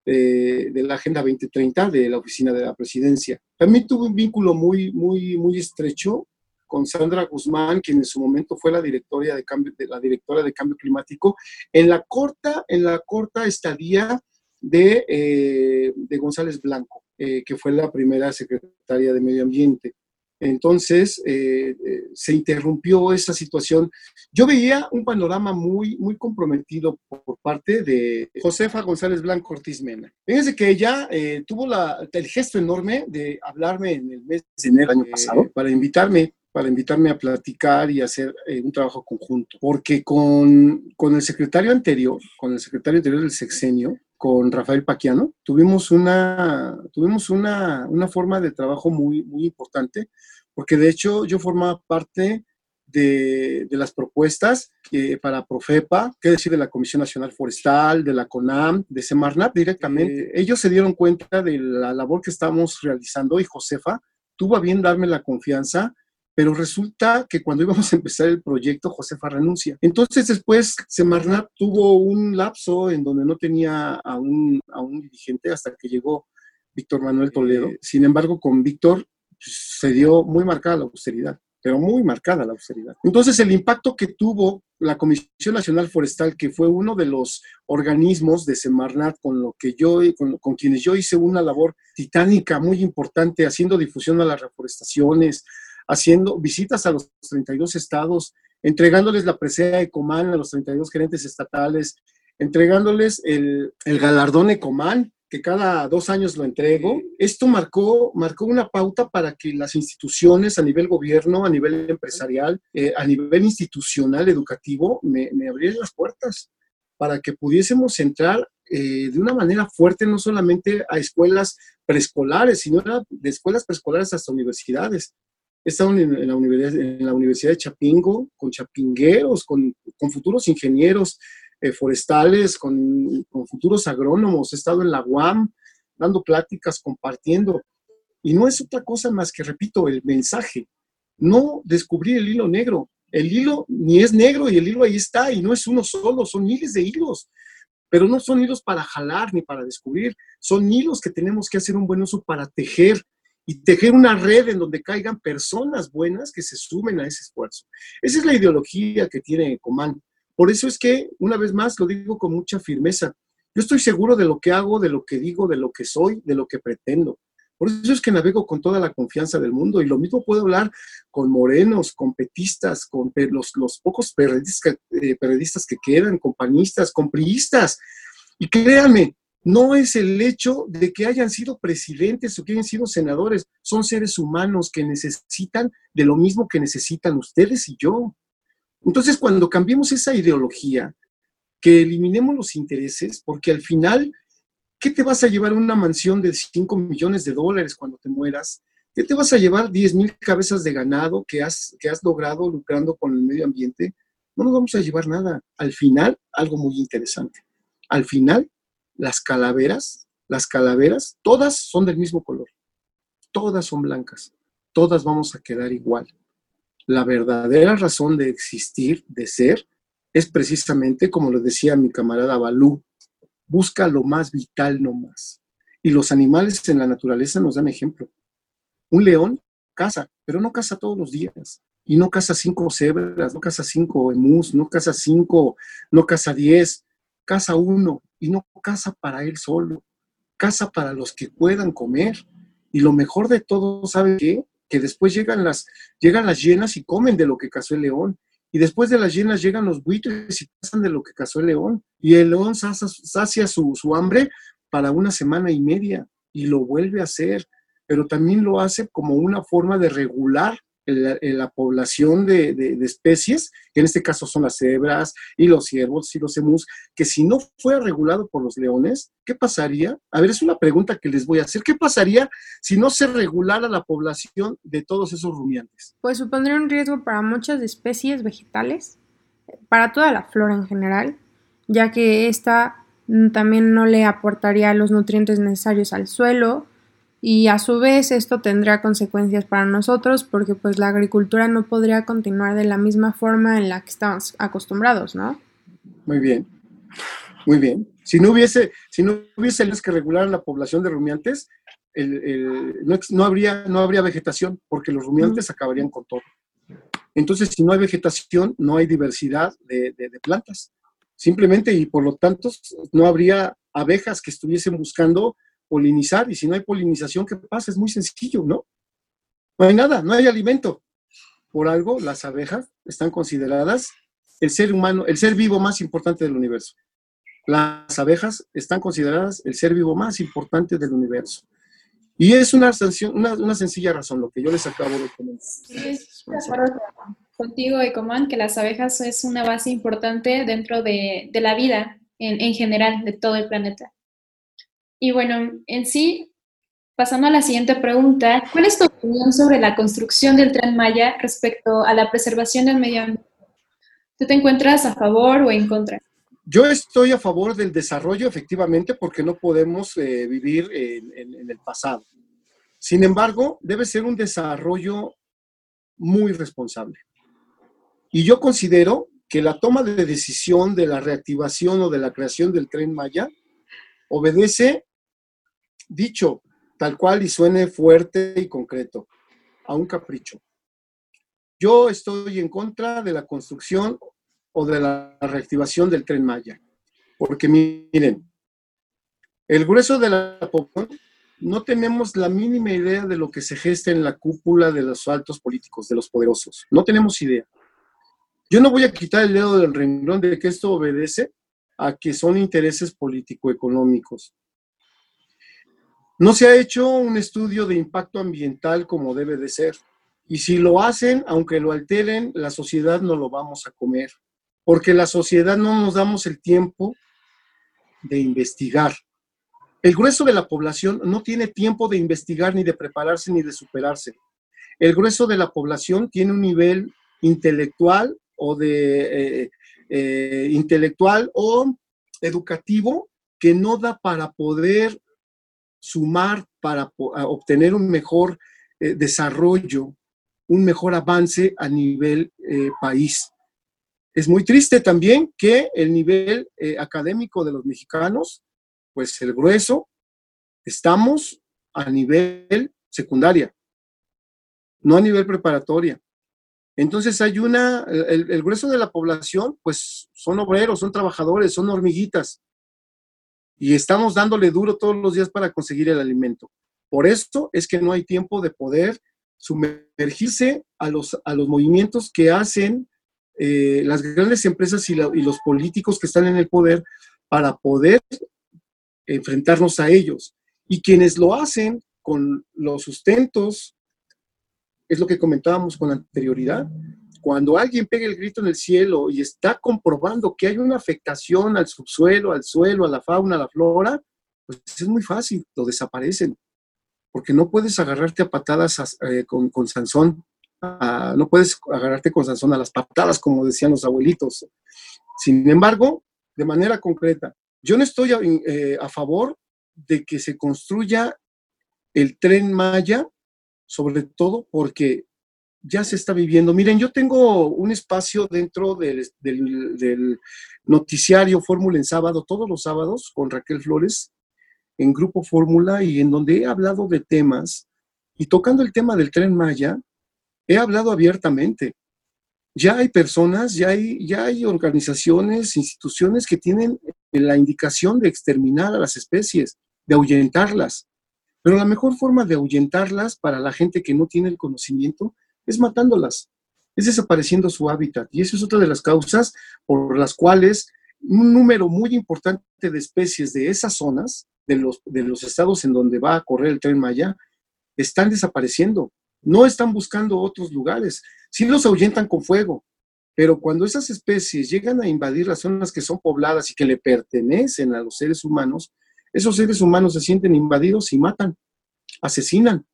de, de, la Agenda 2030 de la Oficina de la Presidencia. También tuve un vínculo muy, muy, muy estrecho con Sandra Guzmán, quien en su momento fue la directora de cambio, de la directora de cambio climático, en la corta, en la corta estadía de, eh, González Blanco, eh, que fue la primera secretaria de Medio Ambiente. Entonces, eh, eh, se interrumpió esa situación. Yo veía un panorama muy, muy comprometido por, parte de Josefa González Blanco Ortiz Mena. Fíjense que ella eh, tuvo la, el gesto enorme de hablarme en el mes de enero del año pasado para invitarme para invitarme a platicar y hacer un trabajo conjunto. Porque con, con el secretario anterior, con el secretario anterior del sexenio, con Rafael Paquiano, tuvimos una, tuvimos una, una, forma de trabajo muy, muy importante, porque de hecho yo formaba parte de, de las propuestas que para Profepa, que decir, de la Comisión Nacional Forestal, de la CONAM, de Semarnat directamente. Eh, ellos se dieron cuenta de la labor que estábamos realizando y Josefa tuvo a bien darme la confianza pero resulta que cuando íbamos a empezar el proyecto, Josefa renuncia. Entonces después Semarnat tuvo un lapso en donde no tenía a un, a un dirigente hasta que llegó Víctor Manuel Toledo. Sin embargo, con Víctor pues, se dio muy marcada la austeridad, pero muy marcada la austeridad. Entonces el impacto que tuvo la Comisión Nacional Forestal, que fue uno de los organismos de Semarnat con, lo que yo, con, con quienes yo hice una labor titánica muy importante, haciendo difusión a las reforestaciones, haciendo visitas a los 32 estados, entregándoles la presea Ecomán a los 32 gerentes estatales, entregándoles el, el galardón Ecomán, que cada dos años lo entrego. Esto marcó, marcó una pauta para que las instituciones a nivel gobierno, a nivel empresarial, eh, a nivel institucional, educativo, me, me abrieran las puertas para que pudiésemos entrar eh, de una manera fuerte no solamente a escuelas preescolares, sino de escuelas preescolares hasta universidades. He estado en, la, universidad, en la Universidad de Chapingo, con chapingueros, con, con futuros ingenieros eh, forestales, con, con, futuros agrónomos. He estado en la UAM dando pláticas, compartiendo. Y no es otra cosa más que, repito, el mensaje. No descubrir el hilo negro. El hilo ni es negro y el hilo ahí está y no es uno solo, son miles de hilos. Pero no son hilos para jalar ni para descubrir, son hilos que tenemos que hacer un buen uso para tejer y tejer una red en donde caigan personas buenas que se sumen a ese esfuerzo. Esa es la ideología que tiene Comán. Por eso es que, una vez más, lo digo con mucha firmeza, yo estoy seguro de lo que hago, de lo que digo, de lo que soy, de lo que pretendo. Por eso es que navego con toda la confianza del mundo y lo mismo puedo hablar con morenos, con petistas, con los, los pocos periodistas, eh, periodistas que quedan, con panistas, con priistas. Y créanme, no es el hecho de que hayan sido presidentes o que hayan sido senadores, son seres humanos que necesitan de lo mismo que necesitan ustedes y yo. Entonces, cuando cambiemos esa ideología, que eliminemos los intereses, porque al final, ¿qué te vas a llevar una mansión de 5 millones de dólares cuando te mueras? ¿Qué te vas a llevar 10 mil cabezas de ganado que has, que has logrado lucrando con el medio ambiente? No nos vamos a llevar nada. Al final, algo muy interesante. Al final, las calaveras, las calaveras, todas son del mismo color, todas son blancas, todas vamos a quedar igual. La verdadera razón de existir, de ser, es precisamente, como lo decía mi camarada Balú, busca lo más vital no más. Y los animales en la naturaleza nos dan ejemplo. Un león caza, pero no caza todos los días. Y no caza cinco cebras, no caza cinco emus, no caza cinco, no caza diez, caza uno y no caza para él solo, caza para los que puedan comer. Y lo mejor de todo, ¿sabe qué? Que después llegan las, llegan las llenas y comen de lo que cazó el león. Y después de las llenas llegan los buitres y cazan de lo que cazó el león. Y el león sacia su, su hambre para una semana y media y lo vuelve a hacer, pero también lo hace como una forma de regular la, población de, especies, que en este caso son las cebras y los ciervos y los emus, que si no fuera regulado por los leones, ¿qué pasaría? A ver, es una pregunta que les voy a hacer. ¿Qué pasaría si no se regulara la población de todos esos rumiantes? Pues supondría un riesgo para muchas especies vegetales, para toda la flora en general, ya que esta también no le aportaría los nutrientes necesarios al suelo, y a su vez esto tendrá consecuencias para nosotros porque pues la agricultura no podría continuar de la misma forma en la que estamos acostumbrados, ¿no? Muy bien, muy bien. Si no hubiese, si no hubiese que regular la población de rumiantes, no, habría, no habría vegetación porque los rumiantes acabarían con todo. Entonces, si no hay vegetación, no hay diversidad de, de plantas. Simplemente, y por lo tanto, no habría abejas que estuviesen buscando polinizar y si no hay polinización, ¿qué pasa? Es muy sencillo, ¿no? No hay nada, no hay alimento. Por algo, las abejas están consideradas el ser humano, el ser vivo más importante del universo. Las abejas están consideradas el ser vivo más importante del universo. Y es una, una, sencilla razón, lo que yo les acabo de comentar. Sí, contigo, Ecoman, que las abejas es una base importante dentro de, de la vida en, en, general de todo el planeta. Y bueno, en sí, pasando a la siguiente pregunta, ¿cuál es tu opinión sobre la construcción del tren Maya respecto a la preservación del medio ambiente? ¿Tú te encuentras a favor o en contra? Yo estoy a favor del desarrollo, efectivamente, porque no podemos eh, vivir en, el pasado. Sin embargo, debe ser un desarrollo muy responsable. Y yo considero que la toma de decisión de la reactivación o de la creación del tren Maya obedece, dicho tal cual y suene fuerte y concreto, a un capricho. Yo estoy en contra de la construcción o de la reactivación del tren Maya. Porque miren, el grueso de la población no tenemos la mínima idea de lo que se gesta en la cúpula de los altos políticos, de los poderosos. No tenemos idea. Yo no voy a quitar el dedo del renglón de que esto obedece a que son intereses político-económicos. No se ha hecho un estudio de impacto ambiental como debe de ser. Y si lo hacen, aunque lo alteren, la sociedad no lo vamos a comer porque la sociedad no nos damos el tiempo de investigar. El grueso de la población no tiene tiempo de investigar, ni de prepararse, ni de superarse. El grueso de la población tiene un nivel intelectual o de eh, eh, intelectual o educativo que no da para poder sumar, para obtener un mejor eh, desarrollo, un mejor avance a nivel país. Es muy triste también que el nivel eh, académico de los mexicanos, pues el grueso, estamos a nivel secundaria, no a nivel preparatoria. Entonces hay una, el, grueso de la población, pues son obreros, son trabajadores, son hormiguitas. Y estamos dándole duro todos los días para conseguir el alimento. Por esto es que no hay tiempo de poder sumergirse a los, a los movimientos que hacen eh, las grandes empresas y, los políticos que están en el poder para poder enfrentarnos a ellos. Y quienes lo hacen con los sustentos, es lo que comentábamos con anterioridad, cuando alguien pega el grito en el cielo y está comprobando que hay una afectación al subsuelo, al suelo, a la fauna, a la flora, pues es muy fácil, lo desaparecen, porque no puedes agarrarte a patadas eh, con, con Sansón no puedes agarrarte con Sansón a las patadas, como decían los abuelitos. Sin embargo, de manera concreta, yo no estoy eh, a favor de que se construya el tren Maya, sobre todo porque ya se está viviendo. Miren, yo tengo un espacio dentro del, noticiario Fórmula en sábado, todos los sábados, con Raquel Flores, en Grupo Fórmula, y en donde he hablado de temas, y tocando el tema del tren Maya, he hablado abiertamente. Ya hay personas, ya hay, ya hay organizaciones, instituciones que tienen la indicación de exterminar a las especies, de ahuyentarlas. Pero la mejor forma de ahuyentarlas para la gente que no tiene el conocimiento es matándolas, es desapareciendo su hábitat. Y esa es otra de las causas por las cuales un número muy importante de especies de esas zonas, de los, de los estados en donde va a correr el tren Maya, están desapareciendo no están buscando otros lugares. Sí los ahuyentan con fuego, pero cuando esas especies llegan a invadir las zonas que son pobladas y que le pertenecen a los seres humanos, esos seres humanos se sienten invadidos y matan, asesinan.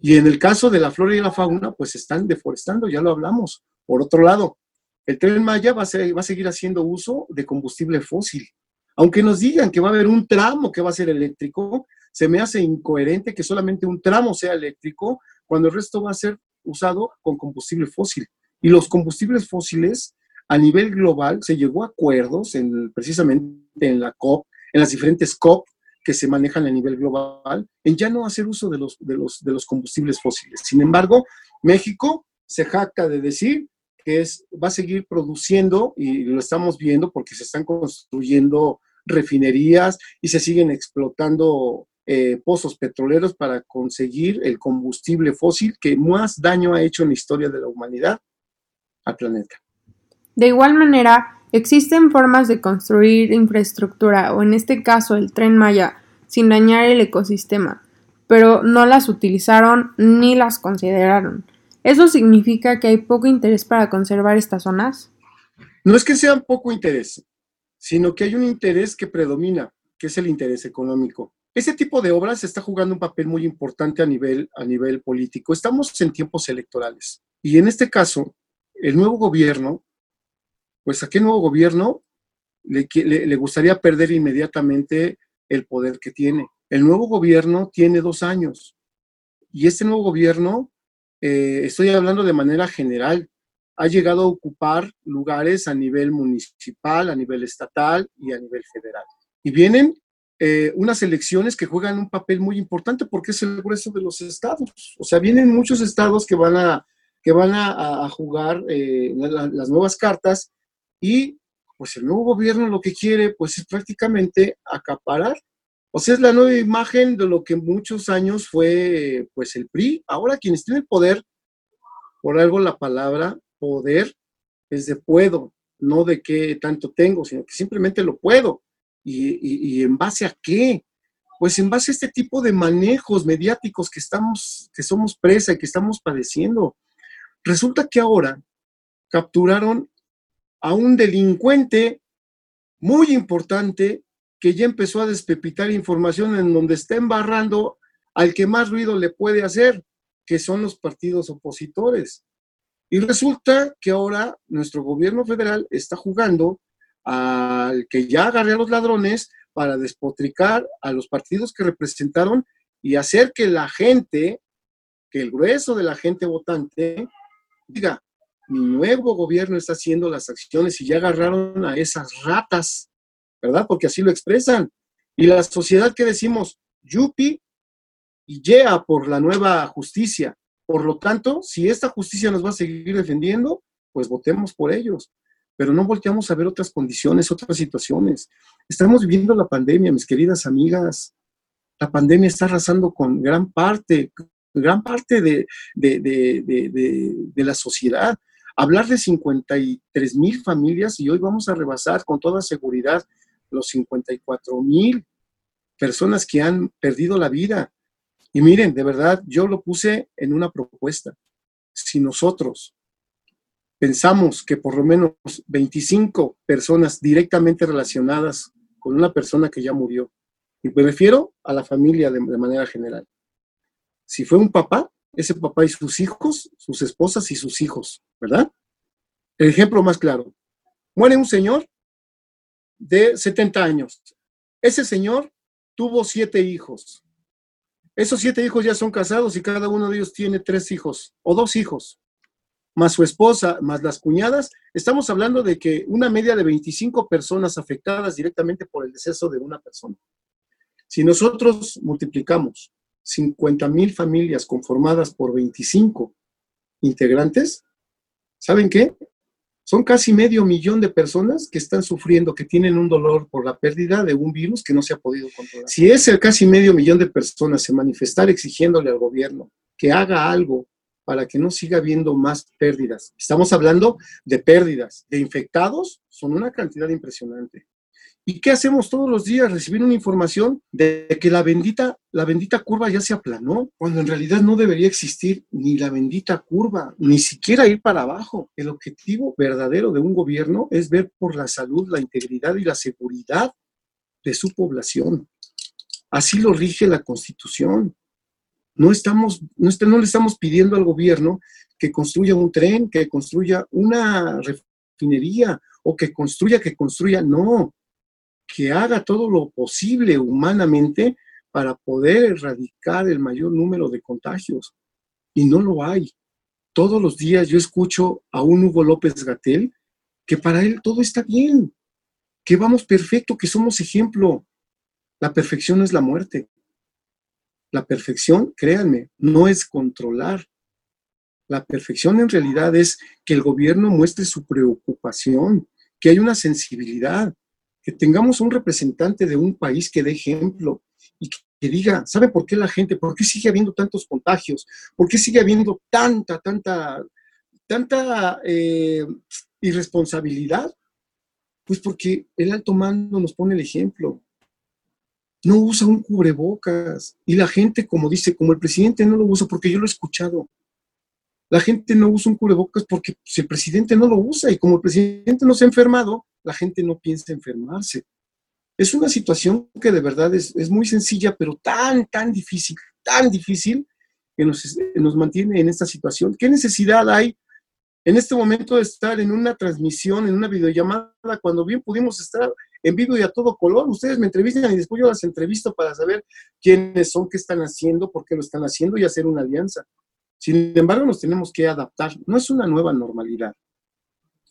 Y en el caso de la flora y la fauna, pues están deforestando, ya lo hablamos. Por otro lado, el tren Maya va a, seguir haciendo uso de combustible fósil. Aunque nos digan que va a haber un tramo que va a ser eléctrico, se me hace incoherente que solamente un tramo sea eléctrico cuando el resto va a ser usado con combustible fósil. Y los combustibles fósiles a nivel global se llegó a acuerdos en, precisamente en la COP, en las diferentes COP que se manejan a nivel global, en ya no hacer uso de los, de los, de los combustibles fósiles. Sin embargo, México se jacta de decir que es, va a seguir produciendo, y lo estamos viendo porque se están construyendo refinerías y se siguen explotando eh, pozos petroleros para conseguir el combustible fósil que más daño ha hecho en la historia de la humanidad al planeta. De igual manera, existen formas de construir infraestructura, o en este caso el tren Maya, sin dañar el ecosistema, pero no las utilizaron ni las consideraron. ¿Eso significa que hay poco interés para conservar estas zonas? No es que sea poco interés, sino que hay un interés que predomina, que es el interés económico. Ese tipo de obras está jugando un papel muy importante a nivel, a nivel político. Estamos en tiempos electorales. Y en este caso, el nuevo gobierno, pues a qué nuevo gobierno le, gustaría perder inmediatamente el poder que tiene. El nuevo gobierno tiene dos años. Y este nuevo gobierno, eh, estoy hablando de manera general, ha llegado a ocupar lugares a nivel municipal, a nivel estatal y a nivel federal. Y vienen eh, unas elecciones que juegan un papel muy importante porque es el grueso de los estados. O sea, vienen muchos estados que van a, que van a, jugar eh, las nuevas cartas y pues el nuevo gobierno lo que quiere pues es prácticamente acaparar. O sea, es la nueva imagen de lo que muchos años fue pues el PRI. Ahora quienes tienen poder, por algo la palabra poder es de puedo, no de qué tanto tengo, sino que simplemente lo puedo. ¿Y, en base a qué? Pues en base a este tipo de manejos mediáticos que estamos, que somos presa y que estamos padeciendo. Resulta que ahora capturaron a un delincuente muy importante que ya empezó a despepitar información en donde está embarrando al que más ruido le puede hacer, que son los partidos opositores. Y resulta que ahora nuestro gobierno federal está jugando al que ya agarré a los ladrones para despotricar a los partidos que representaron y hacer que la gente, que el grueso de la gente votante, diga, mi nuevo gobierno está haciendo las acciones y ya agarraron a esas ratas, ¿verdad? Porque así lo expresan. Y la sociedad que decimos, yupi y yea por la nueva justicia. Por lo tanto, si esta justicia nos va a seguir defendiendo, pues votemos por ellos pero no volteamos a ver otras condiciones, otras situaciones. Estamos viviendo la pandemia, mis queridas amigas. La pandemia está arrasando con gran parte, gran parte de, de, la sociedad. Hablar de 53 mil familias y hoy vamos a rebasar con toda seguridad los 54 mil personas que han perdido la vida. Y miren, de verdad, yo lo puse en una propuesta. Si nosotros pensamos que por lo menos 25 personas directamente relacionadas con una persona que ya murió, y me refiero a la familia de, manera general. Si fue un papá, ese papá y sus hijos, sus esposas y sus hijos, ¿verdad? El ejemplo más claro. Muere un señor de 70 años. Ese señor tuvo siete hijos. Esos siete hijos ya son casados y cada uno de ellos tiene tres hijos o dos hijos más su esposa, más las cuñadas, estamos hablando de que una media de 25 personas afectadas directamente por el deceso de una persona. Si nosotros multiplicamos 50 mil familias conformadas por 25 integrantes, ¿saben qué? Son casi medio millón de personas que están sufriendo, que tienen un dolor por la pérdida de un virus que no se ha podido controlar. Si ese casi medio millón de personas se manifestar exigiéndole al gobierno que haga algo para que no siga habiendo más pérdidas. Estamos hablando de pérdidas, de infectados, son una cantidad impresionante. ¿Y qué hacemos todos los días? Recibir una información de que la bendita, la bendita curva ya se aplanó, cuando en realidad no debería existir ni la bendita curva, ni siquiera ir para abajo. El objetivo verdadero de un gobierno es ver por la salud, la integridad y la seguridad de su población. Así lo rige la Constitución. No, estamos, no, no le estamos pidiendo al gobierno que construya un tren, que construya una refinería o que construya, que construya, no, que haga todo lo posible humanamente para poder erradicar el mayor número de contagios. Y no lo hay. Todos los días yo escucho a un Hugo López Gatel que para él todo está bien, que vamos perfecto, que somos ejemplo. La perfección es la muerte. La perfección, créanme, no es controlar. La perfección en realidad es que el gobierno muestre su preocupación, que hay una sensibilidad, tengamos un representante de un país que dé ejemplo y que diga, ¿sabe por qué la gente, por qué sigue habiendo tantos contagios? ¿Por qué sigue habiendo tanta, tanta, tanta eh, irresponsabilidad? Pues porque el alto mando nos pone el ejemplo. No usa un cubrebocas. Y la gente, como dice, como el presidente no lo usa, porque yo lo he escuchado. La gente no usa un cubrebocas porque si el presidente no lo usa y como el presidente no se ha enfermado, la gente no piensa enfermarse. Es una situación que de verdad es, muy sencilla, pero tan, tan difícil, tan difícil que nos, nos mantiene en esta situación. ¿Qué necesidad hay en este momento de estar en una transmisión, en una videollamada, cuando bien pudimos estar en vivo y a todo color? Ustedes me entrevistan y después yo las entrevisto para saber quiénes son, qué están haciendo, por qué lo están haciendo y hacer una alianza. Sin embargo, nos tenemos que adaptar. No es una nueva normalidad,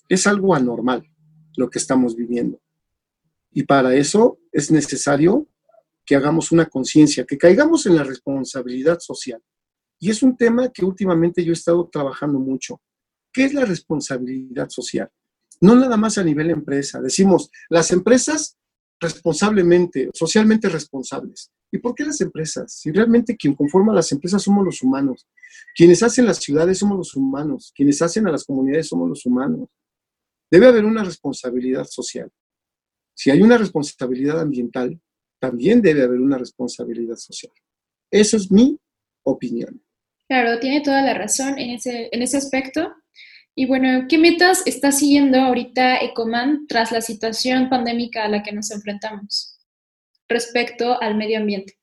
es algo anormal lo que estamos viviendo. Y para eso es necesario que hagamos una conciencia, que caigamos en la responsabilidad social. Y es un tema que últimamente yo he estado trabajando mucho. ¿Qué es la responsabilidad social? No nada más a nivel empresa. Decimos, las empresas responsablemente, socialmente responsables. ¿Y por qué las empresas? Si realmente quien conforma las empresas somos los humanos. Quienes hacen las ciudades somos los humanos. Quienes hacen a las comunidades somos los humanos. Debe haber una responsabilidad social. Si hay una responsabilidad ambiental, también debe haber una responsabilidad social. Eso es mi opinión. Claro, tiene toda la razón en ese, en ese aspecto. Y bueno, ¿qué metas está siguiendo ahorita Ecoman tras la situación pandémica a la que nos enfrentamos respecto al medio ambiente?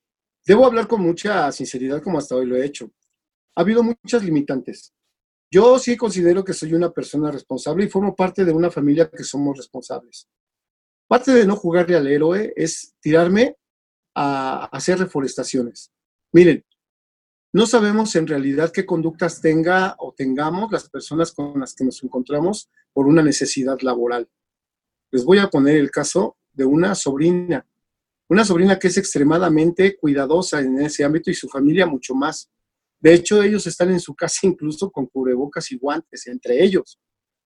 Debo hablar con mucha sinceridad como hasta hoy lo he hecho. Ha habido muchas limitantes. Yo sí considero que soy una persona responsable y formo parte de una familia que somos responsables. Parte de no jugarle al héroe es tirarme a hacer reforestaciones. Miren, no sabemos en realidad qué conductas tenga o tengamos las personas con las que nos encontramos por una necesidad laboral. Les voy a poner el caso de una sobrina, una sobrina que es extremadamente cuidadosa en ese ámbito y su familia mucho más. De hecho, ellos están en su casa incluso con cubrebocas y guantes entre ellos,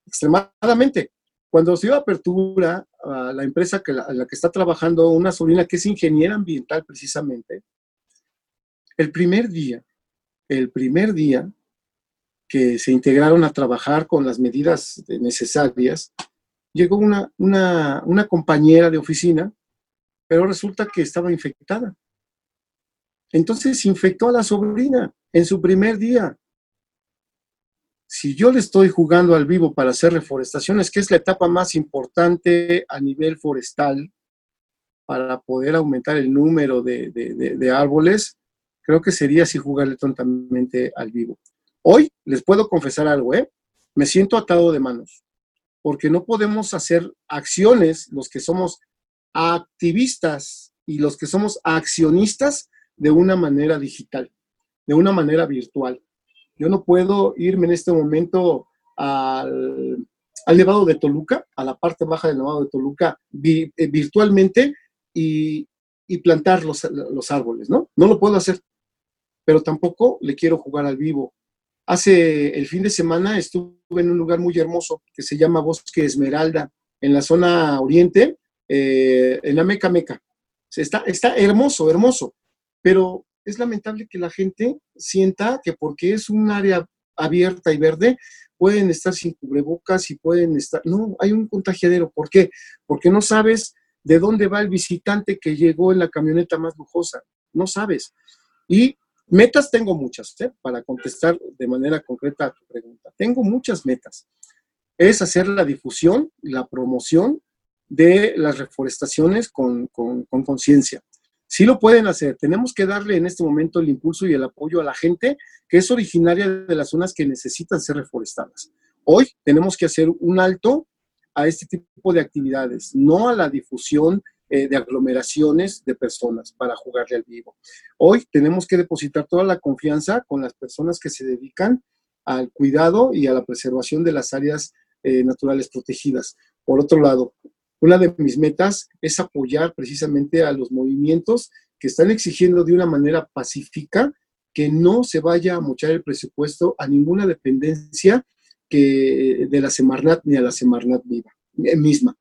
extremadamente. Cuando se dio apertura a la empresa que la, la que está trabajando, una sobrina que es ingeniera ambiental precisamente, el primer día, el primer día que se integraron a trabajar con las medidas necesarias, llegó una, una compañera de oficina, pero resulta que estaba infectada. Entonces infectó a la sobrina en su primer día si yo le estoy jugando al vivo para hacer reforestaciones, que es la etapa más importante a nivel forestal para poder aumentar el número de, árboles, creo que sería así jugarle tontamente al vivo. Hoy les puedo confesar algo, ¿eh? Me siento atado de manos, porque no podemos hacer acciones los que somos activistas y los que somos accionistas de una manera digital, de una manera virtual. Yo no puedo irme en este momento al, Nevado de Toluca, a la parte baja del Nevado de Toluca, eh, virtualmente y, plantar los, los, árboles, ¿no? No lo puedo hacer, pero tampoco le quiero jugar al vivo. Hace el fin de semana estuve en un lugar muy hermoso que se llama Bosque Esmeralda, en la zona oriente, eh, en la Meca Meca. Está, está hermoso, hermoso, pero es lamentable que la gente sienta que porque es un área abierta y verde, pueden estar sin cubrebocas y pueden estar... No, hay un contagiadero. ¿Por qué? Porque no sabes de dónde va el visitante que llegó en la camioneta más lujosa. No sabes. Y metas tengo muchas, ¿eh? para contestar de manera concreta a tu pregunta. Tengo muchas metas. Es hacer la difusión, la promoción de las reforestaciones con conciencia. Sí lo pueden hacer. Tenemos que darle en este momento el impulso y el apoyo a la gente que es originaria de las zonas que necesitan ser reforestadas. Hoy tenemos que hacer un alto a este tipo de actividades, no a la difusión eh, de aglomeraciones de personas para jugarle al vivo. Hoy tenemos que depositar toda la confianza con las personas que se dedican al cuidado y a la preservación de las áreas eh, naturales protegidas. Por otro lado, una de mis metas es apoyar precisamente a los movimientos que están exigiendo de una manera pacífica que no se vaya a mochar el presupuesto a ninguna dependencia que de la Semarnat ni a la Semarnat viva, eh, misma.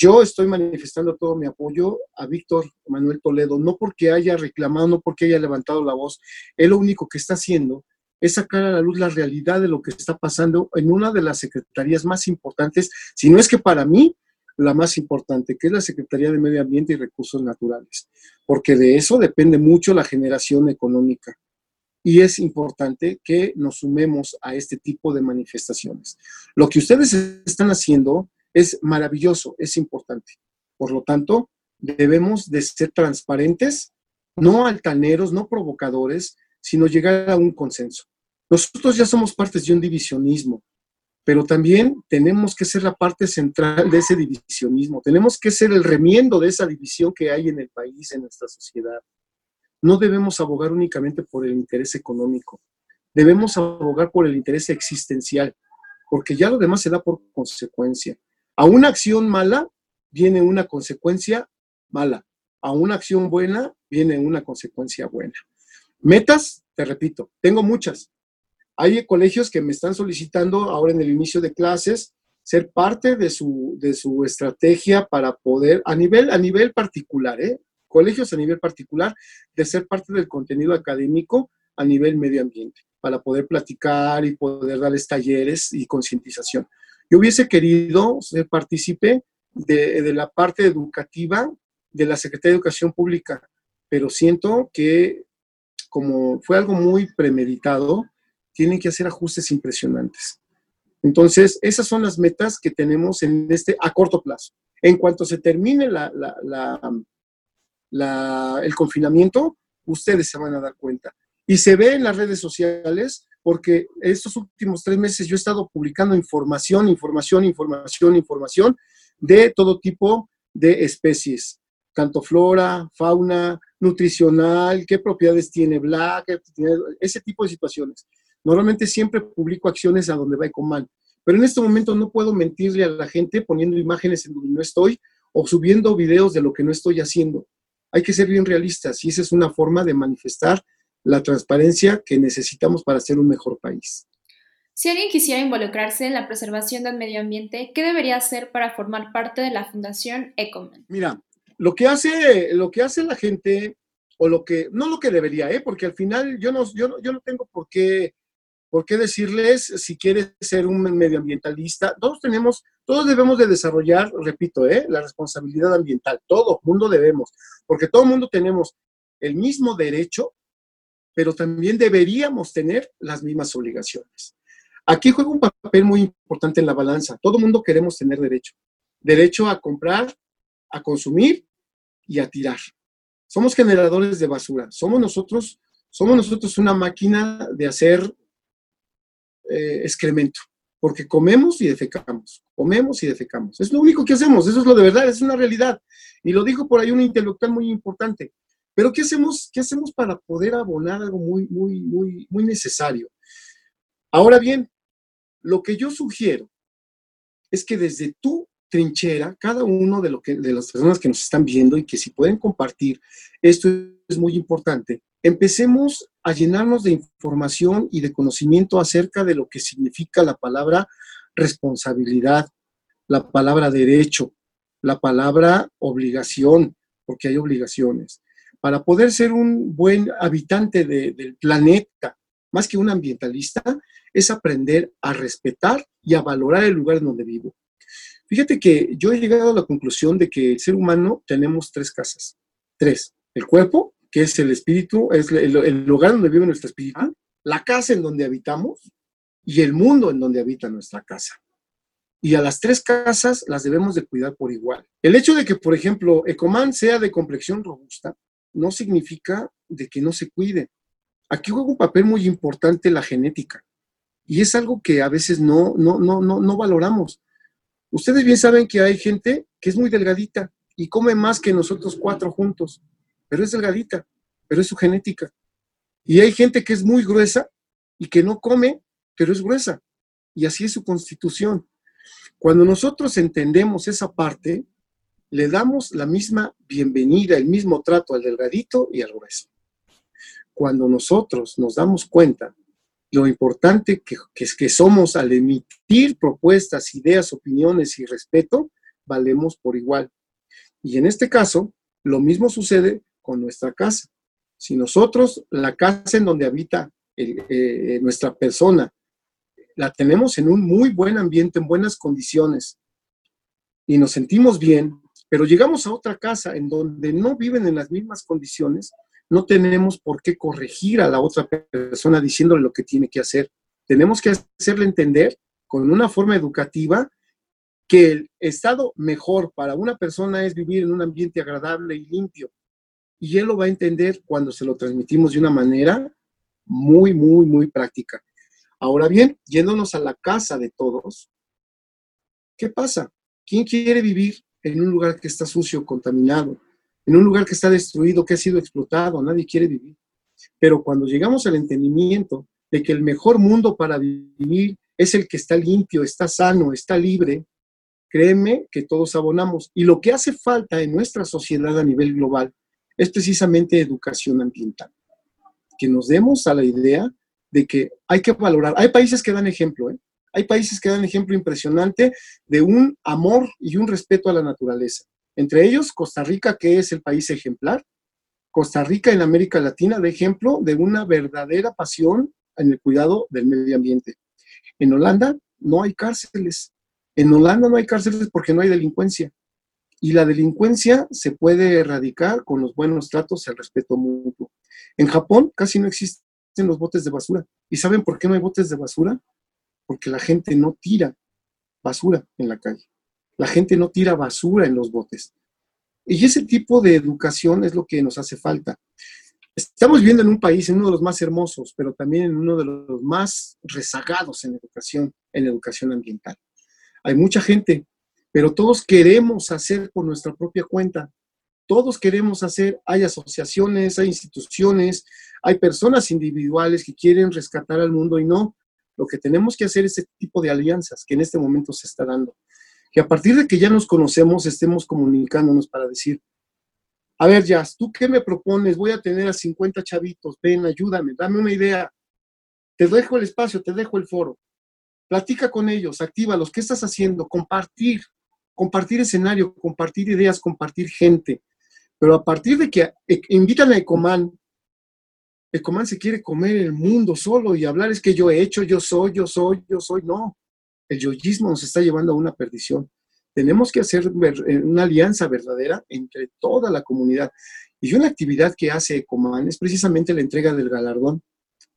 Yo estoy manifestando todo mi apoyo a Víctor Manuel Toledo, no porque haya reclamado, no porque haya levantado la voz. Él lo único que está haciendo es sacar a la luz la realidad de lo que está pasando en una de las secretarías más importantes, si no es que para mí la más importante, que es la Secretaría de Medio Ambiente y Recursos Naturales, porque de eso depende mucho la generación económica. Y es importante que nos sumemos a este tipo de manifestaciones. Lo que ustedes están haciendo es maravilloso, es importante. Por lo tanto, debemos de ser transparentes, no altaneros, no provocadores, sino llegar a un consenso. Nosotros ya somos partes de un divisionismo, pero también tenemos que ser la parte central de ese divisionismo, tenemos que ser el remiendo de esa división que hay en el país, en nuestra sociedad. No debemos abogar únicamente por el interés económico, debemos abogar por el interés existencial, porque ya lo demás se da por consecuencia. A una acción mala viene una consecuencia mala, a una acción buena viene una consecuencia buena. Metas, te repito, tengo muchas, hay colegios que me están solicitando ahora en el inicio de clases ser parte de su, de su estrategia para poder, a nivel, a nivel particular, ¿eh? colegios a nivel particular, de ser parte del contenido académico a nivel medio ambiente, para poder platicar y poder darles talleres y concientización. Yo hubiese querido ser partícipe de, de la parte educativa de la Secretaría de Educación Pública, pero siento que como fue algo muy premeditado, tienen que hacer ajustes impresionantes. Entonces, esas son las metas que tenemos en este a corto plazo. En cuanto se termine el confinamiento, ustedes se van a dar cuenta. Y se ve en las redes sociales, porque estos últimos tres meses yo he estado publicando información, información, información, información de todo tipo de especies, tanto flora, fauna, nutricional, qué propiedades tiene Black, ese tipo de situaciones. Normalmente siempre publico acciones a donde va Ecoman, pero en este momento no puedo mentirle a la gente poniendo imágenes en donde no estoy o subiendo videos de lo que no estoy haciendo. Hay que ser bien realistas y esa es una forma de manifestar la transparencia que necesitamos para ser un mejor país. Si alguien quisiera involucrarse en la preservación del medio ambiente, ¿qué debería hacer para formar parte de la Fundación Ecoman? Mira, lo que hace, lo que hace la gente, o lo que, no lo que debería, ¿eh? porque al final yo no, yo yo no tengo por qué ¿Por qué decirles si quieres ser un medioambientalista? Todos tenemos, todos debemos de desarrollar, repito, ¿eh? la responsabilidad ambiental. Todo mundo debemos, porque todo mundo tenemos el mismo derecho, pero también deberíamos tener las mismas obligaciones. Aquí juega un papel muy importante en la balanza. Todo mundo queremos tener derecho. Derecho a comprar, a consumir y a tirar. Somos generadores de basura. Somos nosotros, somos nosotros una máquina de hacer eh, excremento, porque comemos y defecamos, comemos y defecamos. Es lo único que hacemos, eso es lo de verdad, es una realidad. Y lo dijo por ahí un intelectual muy importante. Pero ¿qué hacemos, qué hacemos para poder abonar algo muy, muy, muy, muy necesario? Ahora bien, lo que yo sugiero es que desde tu trinchera, cada uno de, lo que, de las personas que nos están viendo y que si pueden compartir, esto es muy importante, empecemos a llenarnos de información y de conocimiento acerca de lo que significa la palabra responsabilidad, la palabra derecho, la palabra obligación, porque hay obligaciones. Para poder ser un buen habitante del planeta, más que un ambientalista, es aprender a respetar y a valorar el lugar en donde vivo. Fíjate que yo he llegado a la conclusión de que el ser humano tenemos tres casas. Tres. El cuerpo, que es el espíritu, es el, lugar donde vive nuestro espíritu, la casa en donde habitamos y el mundo en donde habita nuestra casa. Y a las tres casas las debemos de cuidar por igual. El hecho de que, por ejemplo, Ecoman sea de complexión robusta, no significa de que no se cuide. Aquí juega un papel muy importante la genética. Y es algo que a veces no, no, no, no, no valoramos. Ustedes bien saben que hay gente que es muy delgadita y come más que nosotros cuatro juntos pero es delgadita, pero es su genética. Y hay gente que es muy gruesa y que no come, pero es gruesa. Y así es su constitución. Cuando nosotros entendemos esa parte, le damos la misma bienvenida, el mismo trato al delgadito y al grueso. Cuando nosotros nos damos cuenta lo importante que, que, que somos al emitir propuestas, ideas, opiniones y respeto, valemos por igual. Y en este caso, lo mismo sucede con nuestra casa. Si nosotros, la casa en donde habita eh, nuestra persona, la tenemos en un muy buen ambiente, en buenas condiciones, y nos sentimos bien, pero llegamos a otra casa en donde no viven en las mismas condiciones, no tenemos por qué corregir a la otra persona diciéndole lo que tiene que hacer. Tenemos que hacerle entender con una forma educativa que el estado mejor para una persona es vivir en un ambiente agradable y limpio. Y él lo va a entender cuando se lo transmitimos de una manera muy, muy, muy práctica. Ahora bien, yéndonos a la casa de todos, ¿qué pasa? ¿Quién quiere vivir en un lugar que está sucio, contaminado, en un lugar que está destruido, que ha sido explotado? Nadie quiere vivir. Pero cuando llegamos al entendimiento de que el mejor mundo para vivir es el que está limpio, está sano, está libre, créeme que todos abonamos. Y lo que hace falta en nuestra sociedad a nivel global es precisamente educación ambiental. Que nos demos a la idea de que hay que valorar. Hay países que dan ejemplo, ¿eh? Hay países que dan ejemplo impresionante de un amor y un respeto a la naturaleza. Entre ellos, Costa Rica, que es el país ejemplar. Costa Rica en América Latina de ejemplo de una verdadera pasión en el cuidado del medio ambiente. En Holanda no hay cárceles, en Holanda no hay cárceles porque no hay delincuencia. Y la delincuencia se puede erradicar con los buenos tratos y el respeto mutuo. En Japón casi no existen los botes de basura. ¿Y saben por qué no hay botes de basura? Porque la gente no tira basura en la calle. La gente no tira basura en los botes. Y ese tipo de educación es lo que nos hace falta. Estamos viviendo en un país, en uno de los más hermosos, pero también en uno de los más rezagados en educación, en educación ambiental. Hay mucha gente, pero todos queremos hacer por nuestra propia cuenta. Todos queremos hacer, hay asociaciones, hay instituciones, hay personas individuales que quieren rescatar al mundo y no. Lo que tenemos que hacer es ese tipo de alianzas que en este momento se está dando. Que a partir de que ya nos conocemos, estemos comunicándonos para decir, a ver, Jazz, ¿tú qué me propones? Voy a tener a 50 chavitos, ven, ayúdame, dame una idea. Te dejo el espacio, te dejo el foro. Platica con ellos, actívalos. ¿Qué estás haciendo? Compartir, compartir escenario, compartir ideas, compartir gente. Pero a partir de que e, invitan a Ecoman, Ecoman se quiere comer el mundo solo y hablar es que yo he hecho, yo soy, yo soy, yo soy. No, el yoísmo nos está llevando a una perdición. Tenemos que hacer eh, una alianza verdadera entre toda la comunidad. Y una actividad que hace Ecoman es precisamente la entrega del galardón.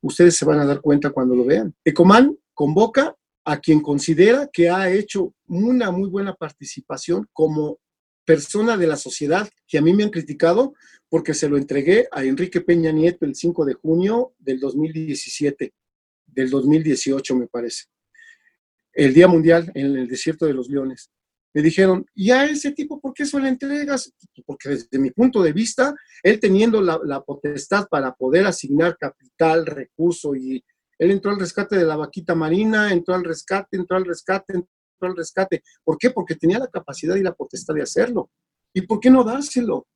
Ustedes se van a dar cuenta cuando lo vean. Ecoman convoca a quien considera que ha hecho una muy buena participación como persona de la sociedad, que a mí me han criticado porque se lo entregué a Enrique Peña Nieto el 5 de junio del 2017, del 2018 me parece, el Día Mundial en el Desierto de los Leones. Me dijeron, ¿y a ese tipo por qué se lo entregas? Porque desde mi punto de vista, él teniendo la, la potestad para poder asignar capital, recurso y él entró al rescate de la vaquita marina, entró al rescate, entró al rescate, entró al rescate. ¿Por qué? Porque tenía la capacidad y la potestad de hacerlo. ¿Y por qué no dárselo?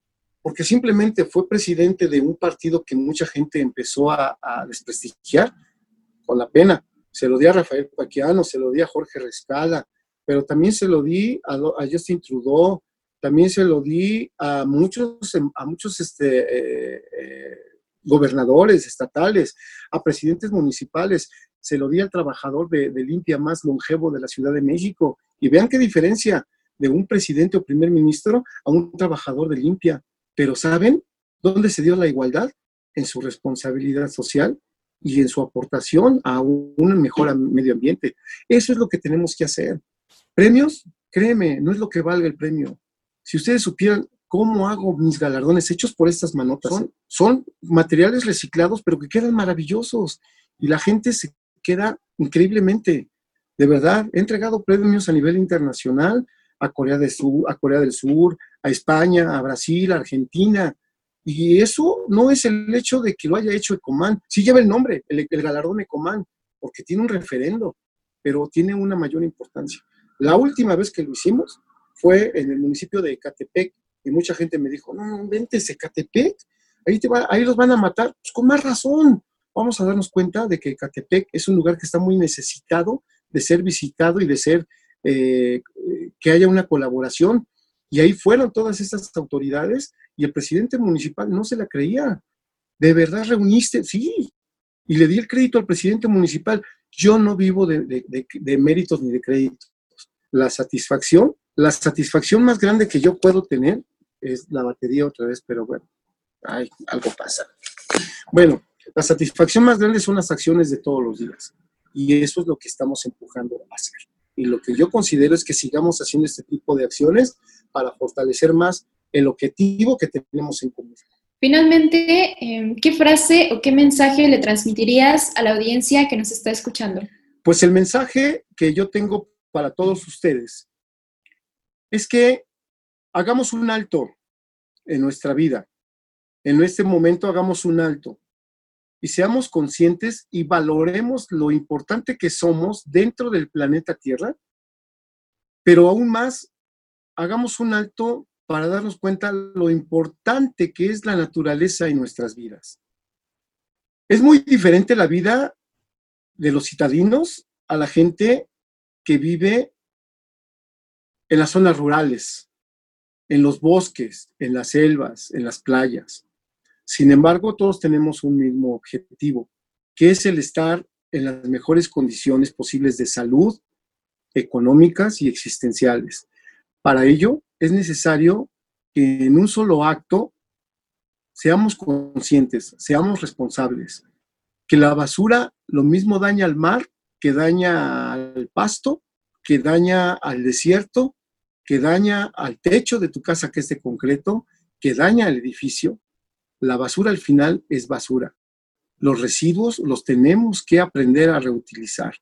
Porque simplemente fue presidente de un partido que mucha gente empezó a, desprestigiar con la pena. Se lo di a Rafael Paquiano, se lo di a Jorge Rescala, pero también se lo di a, Justin Trudeau, también se lo di a muchos, a muchos este, eh, eh, gobernadores estatales, a presidentes municipales. Se lo di al trabajador de, limpia más longevo de la Ciudad de México. Y vean qué diferencia de un presidente o primer ministro a un trabajador de limpia. Pero ¿saben dónde se dio la igualdad? En su responsabilidad social y en su aportación a un mejor medio ambiente. Eso es lo que tenemos que hacer. Premios, créeme, no es lo que valga el premio. Si ustedes supieran ¿Cómo hago mis galardones hechos por estas manotas? Son, materiales reciclados, pero que quedan maravillosos. Y la gente se queda increíblemente. De verdad, he entregado premios a nivel internacional a Corea del Sur, a Corea del Sur, a España, a Brasil, a Argentina. Y eso no es el hecho de que lo haya hecho Ecoman. Sí lleva el nombre, el, el galardón Ecoman, porque tiene un referendo, pero tiene una mayor importancia. La última vez que lo hicimos fue en el municipio de Ecatepec, y mucha gente me dijo, no, no, vente, Ecatepec, ahí, te va, ahí los van a matar. Pues con más razón, vamos a darnos cuenta de que Ecatepec es un lugar que está muy necesitado de ser visitado y de ser eh, que haya una colaboración. Y ahí fueron todas estas autoridades y el presidente municipal no se la creía. ¿De verdad reuniste? Sí. Y le di el crédito al presidente municipal. Yo no vivo de, de méritos ni de créditos. La satisfacción, la satisfacción más grande que yo puedo tener es la batería otra vez, pero bueno, ay, algo pasa. Bueno, la satisfacción más grande son las acciones de todos los días. Y eso es lo que estamos empujando a hacer. Y lo que yo considero es que sigamos haciendo este tipo de acciones para fortalecer más el objetivo que tenemos en común. Finalmente, em, ¿qué frase o qué mensaje le transmitirías a la audiencia que nos está escuchando? Pues el mensaje que yo tengo para todos ustedes es que hagamos un alto en nuestra vida. En este momento hagamos un alto y seamos conscientes y valoremos lo importante que somos dentro del planeta Tierra, pero aún más, hagamos un alto para darnos cuenta lo importante que es la naturaleza en nuestras vidas. Es muy diferente la vida de los citadinos a la gente que vive en las zonas rurales, en los bosques, en las selvas, en las playas. Sin embargo, todos tenemos un mismo objetivo, que es el estar en las mejores condiciones posibles de salud, económicas y existenciales. Para ello, es necesario que en un solo acto seamos conscientes, seamos responsables, que la basura lo mismo daña al mar, que daña al pasto, que daña al desierto, que daña al techo de tu casa que es de concreto, que daña al edificio, la basura al final es basura. Los residuos los tenemos que aprender a reutilizar.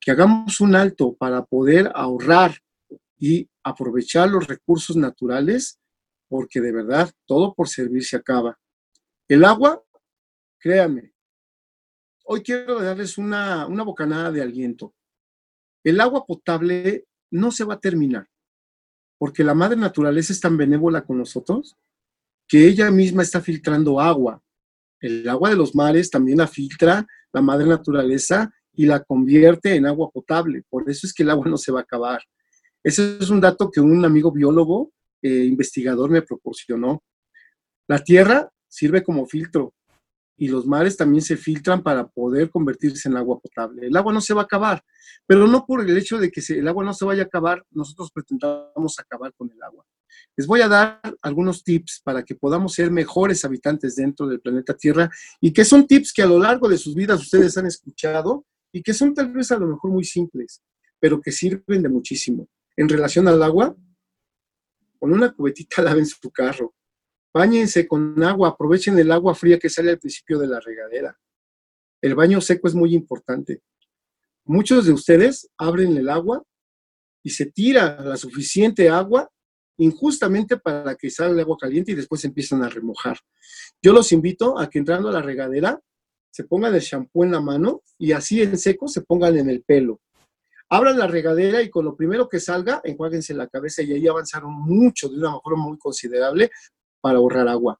Que hagamos un alto para poder ahorrar y aprovechar los recursos naturales, porque de verdad todo por servir se acaba. El agua, créanme, hoy quiero darles una, una bocanada de aliento. El agua potable no se va a terminar, porque la madre naturaleza es tan benévola con nosotros que ella misma está filtrando agua. El agua de los mares también la filtra la madre naturaleza y la convierte en agua potable. Por eso es que el agua no se va a acabar. Ese es un dato que un amigo biólogo, eh, investigador, me proporcionó. La tierra sirve como filtro y los mares también se filtran para poder convertirse en agua potable. El agua no se va a acabar, pero no por el hecho de que el agua no se vaya a acabar, nosotros pretendamos acabar con el agua. Les voy a dar algunos tips para que podamos ser mejores habitantes dentro del planeta Tierra y que son tips que a lo largo de sus vidas ustedes han escuchado y que son tal vez a lo mejor muy simples, pero que sirven de muchísimo. En relación al agua, con una cubetita laven su carro, Báñense con agua, aprovechen el agua fría que sale al principio de la regadera. El baño seco es muy importante. Muchos de ustedes abren el agua y se tira la suficiente agua injustamente para que salga el agua caliente y después empiezan a remojar. Yo los invito a que entrando a la regadera se pongan el shampoo en la mano y así en seco se pongan en el pelo. Abran la regadera y con lo primero que salga, enjuáguense la cabeza y ahí avanzaron mucho, de una forma muy considerable, para ahorrar agua.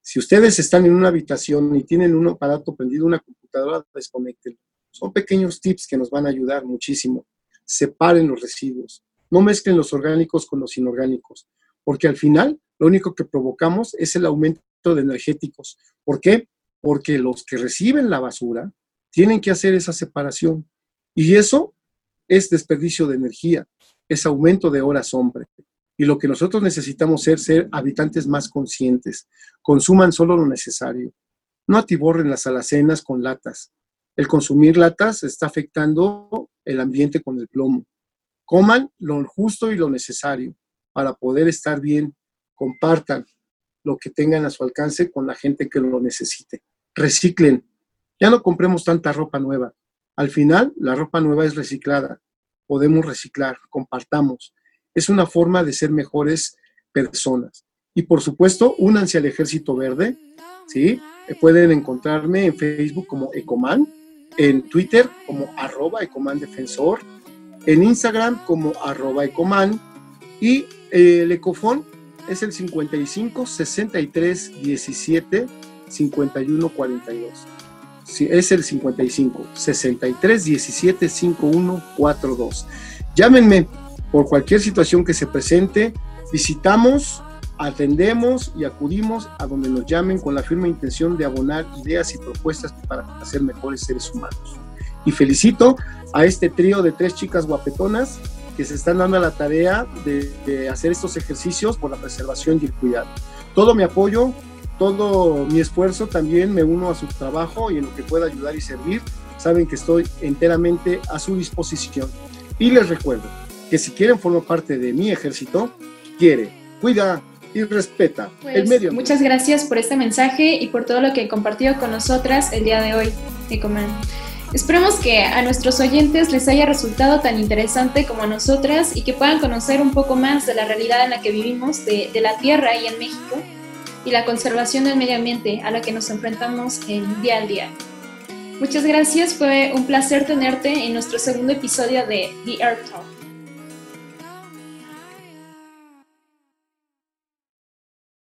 Si ustedes están en una habitación y tienen un aparato prendido, una computadora, desconecten. Son pequeños tips que nos van a ayudar muchísimo. Separen los residuos. No mezclen los orgánicos con los inorgánicos, porque al final lo único que provocamos es el aumento de energéticos. ¿Por qué? Porque los que reciben la basura tienen que hacer esa separación. Y eso es desperdicio de energía, es aumento de horas hombre. Y lo que nosotros necesitamos es ser habitantes más conscientes. Consuman solo lo necesario. No atiborren las alacenas con latas. El consumir latas está afectando el ambiente con el plomo. Coman lo justo y lo necesario para poder estar bien. Compartan lo que tengan a su alcance con la gente que lo necesite. Reciclen. Ya no compremos tanta ropa nueva. Al final, la ropa nueva es reciclada. Podemos reciclar, compartamos es una forma de ser mejores personas. Y por supuesto, únanse al Ejército Verde, ¿sí? Pueden encontrarme en Facebook como Ecoman, en Twitter como arroba Ecoman Defensor, en Instagram como arroba Ecoman y eh, el Ecofón es el 55 63 17 51 42. Sí, es el 55 63 17 51 42. Llámenme por cualquier situación que se presente. Visitamos, atendemos y acudimos a donde nos llamen con la firme intención de abonar ideas y propuestas para hacer mejores seres humanos. Y felicito a este trío de tres chicas guapetonas que se están dando la tarea de, de hacer estos ejercicios por la preservación y el cuidado. Todo mi apoyo, todo mi esfuerzo también me uno a su trabajo y en lo que pueda ayudar y servir, saben que estoy enteramente a su disposición. Y les recuerdo que si quieren formar parte de mi ejército, quiere, cuida y respeta Pues, el medio. Muchas gracias por este mensaje y por todo lo que compartido con nosotras el día de hoy, Ecoman. Esperamos que a nuestros oyentes les haya resultado tan interesante como a nosotras y que puedan conocer un poco más de la realidad en la que vivimos, de, de la Tierra y en México, y la conservación del medio ambiente a la que nos enfrentamos en día al día. Muchas gracias, fue un placer tenerte en nuestro segundo episodio de The Earth Talk.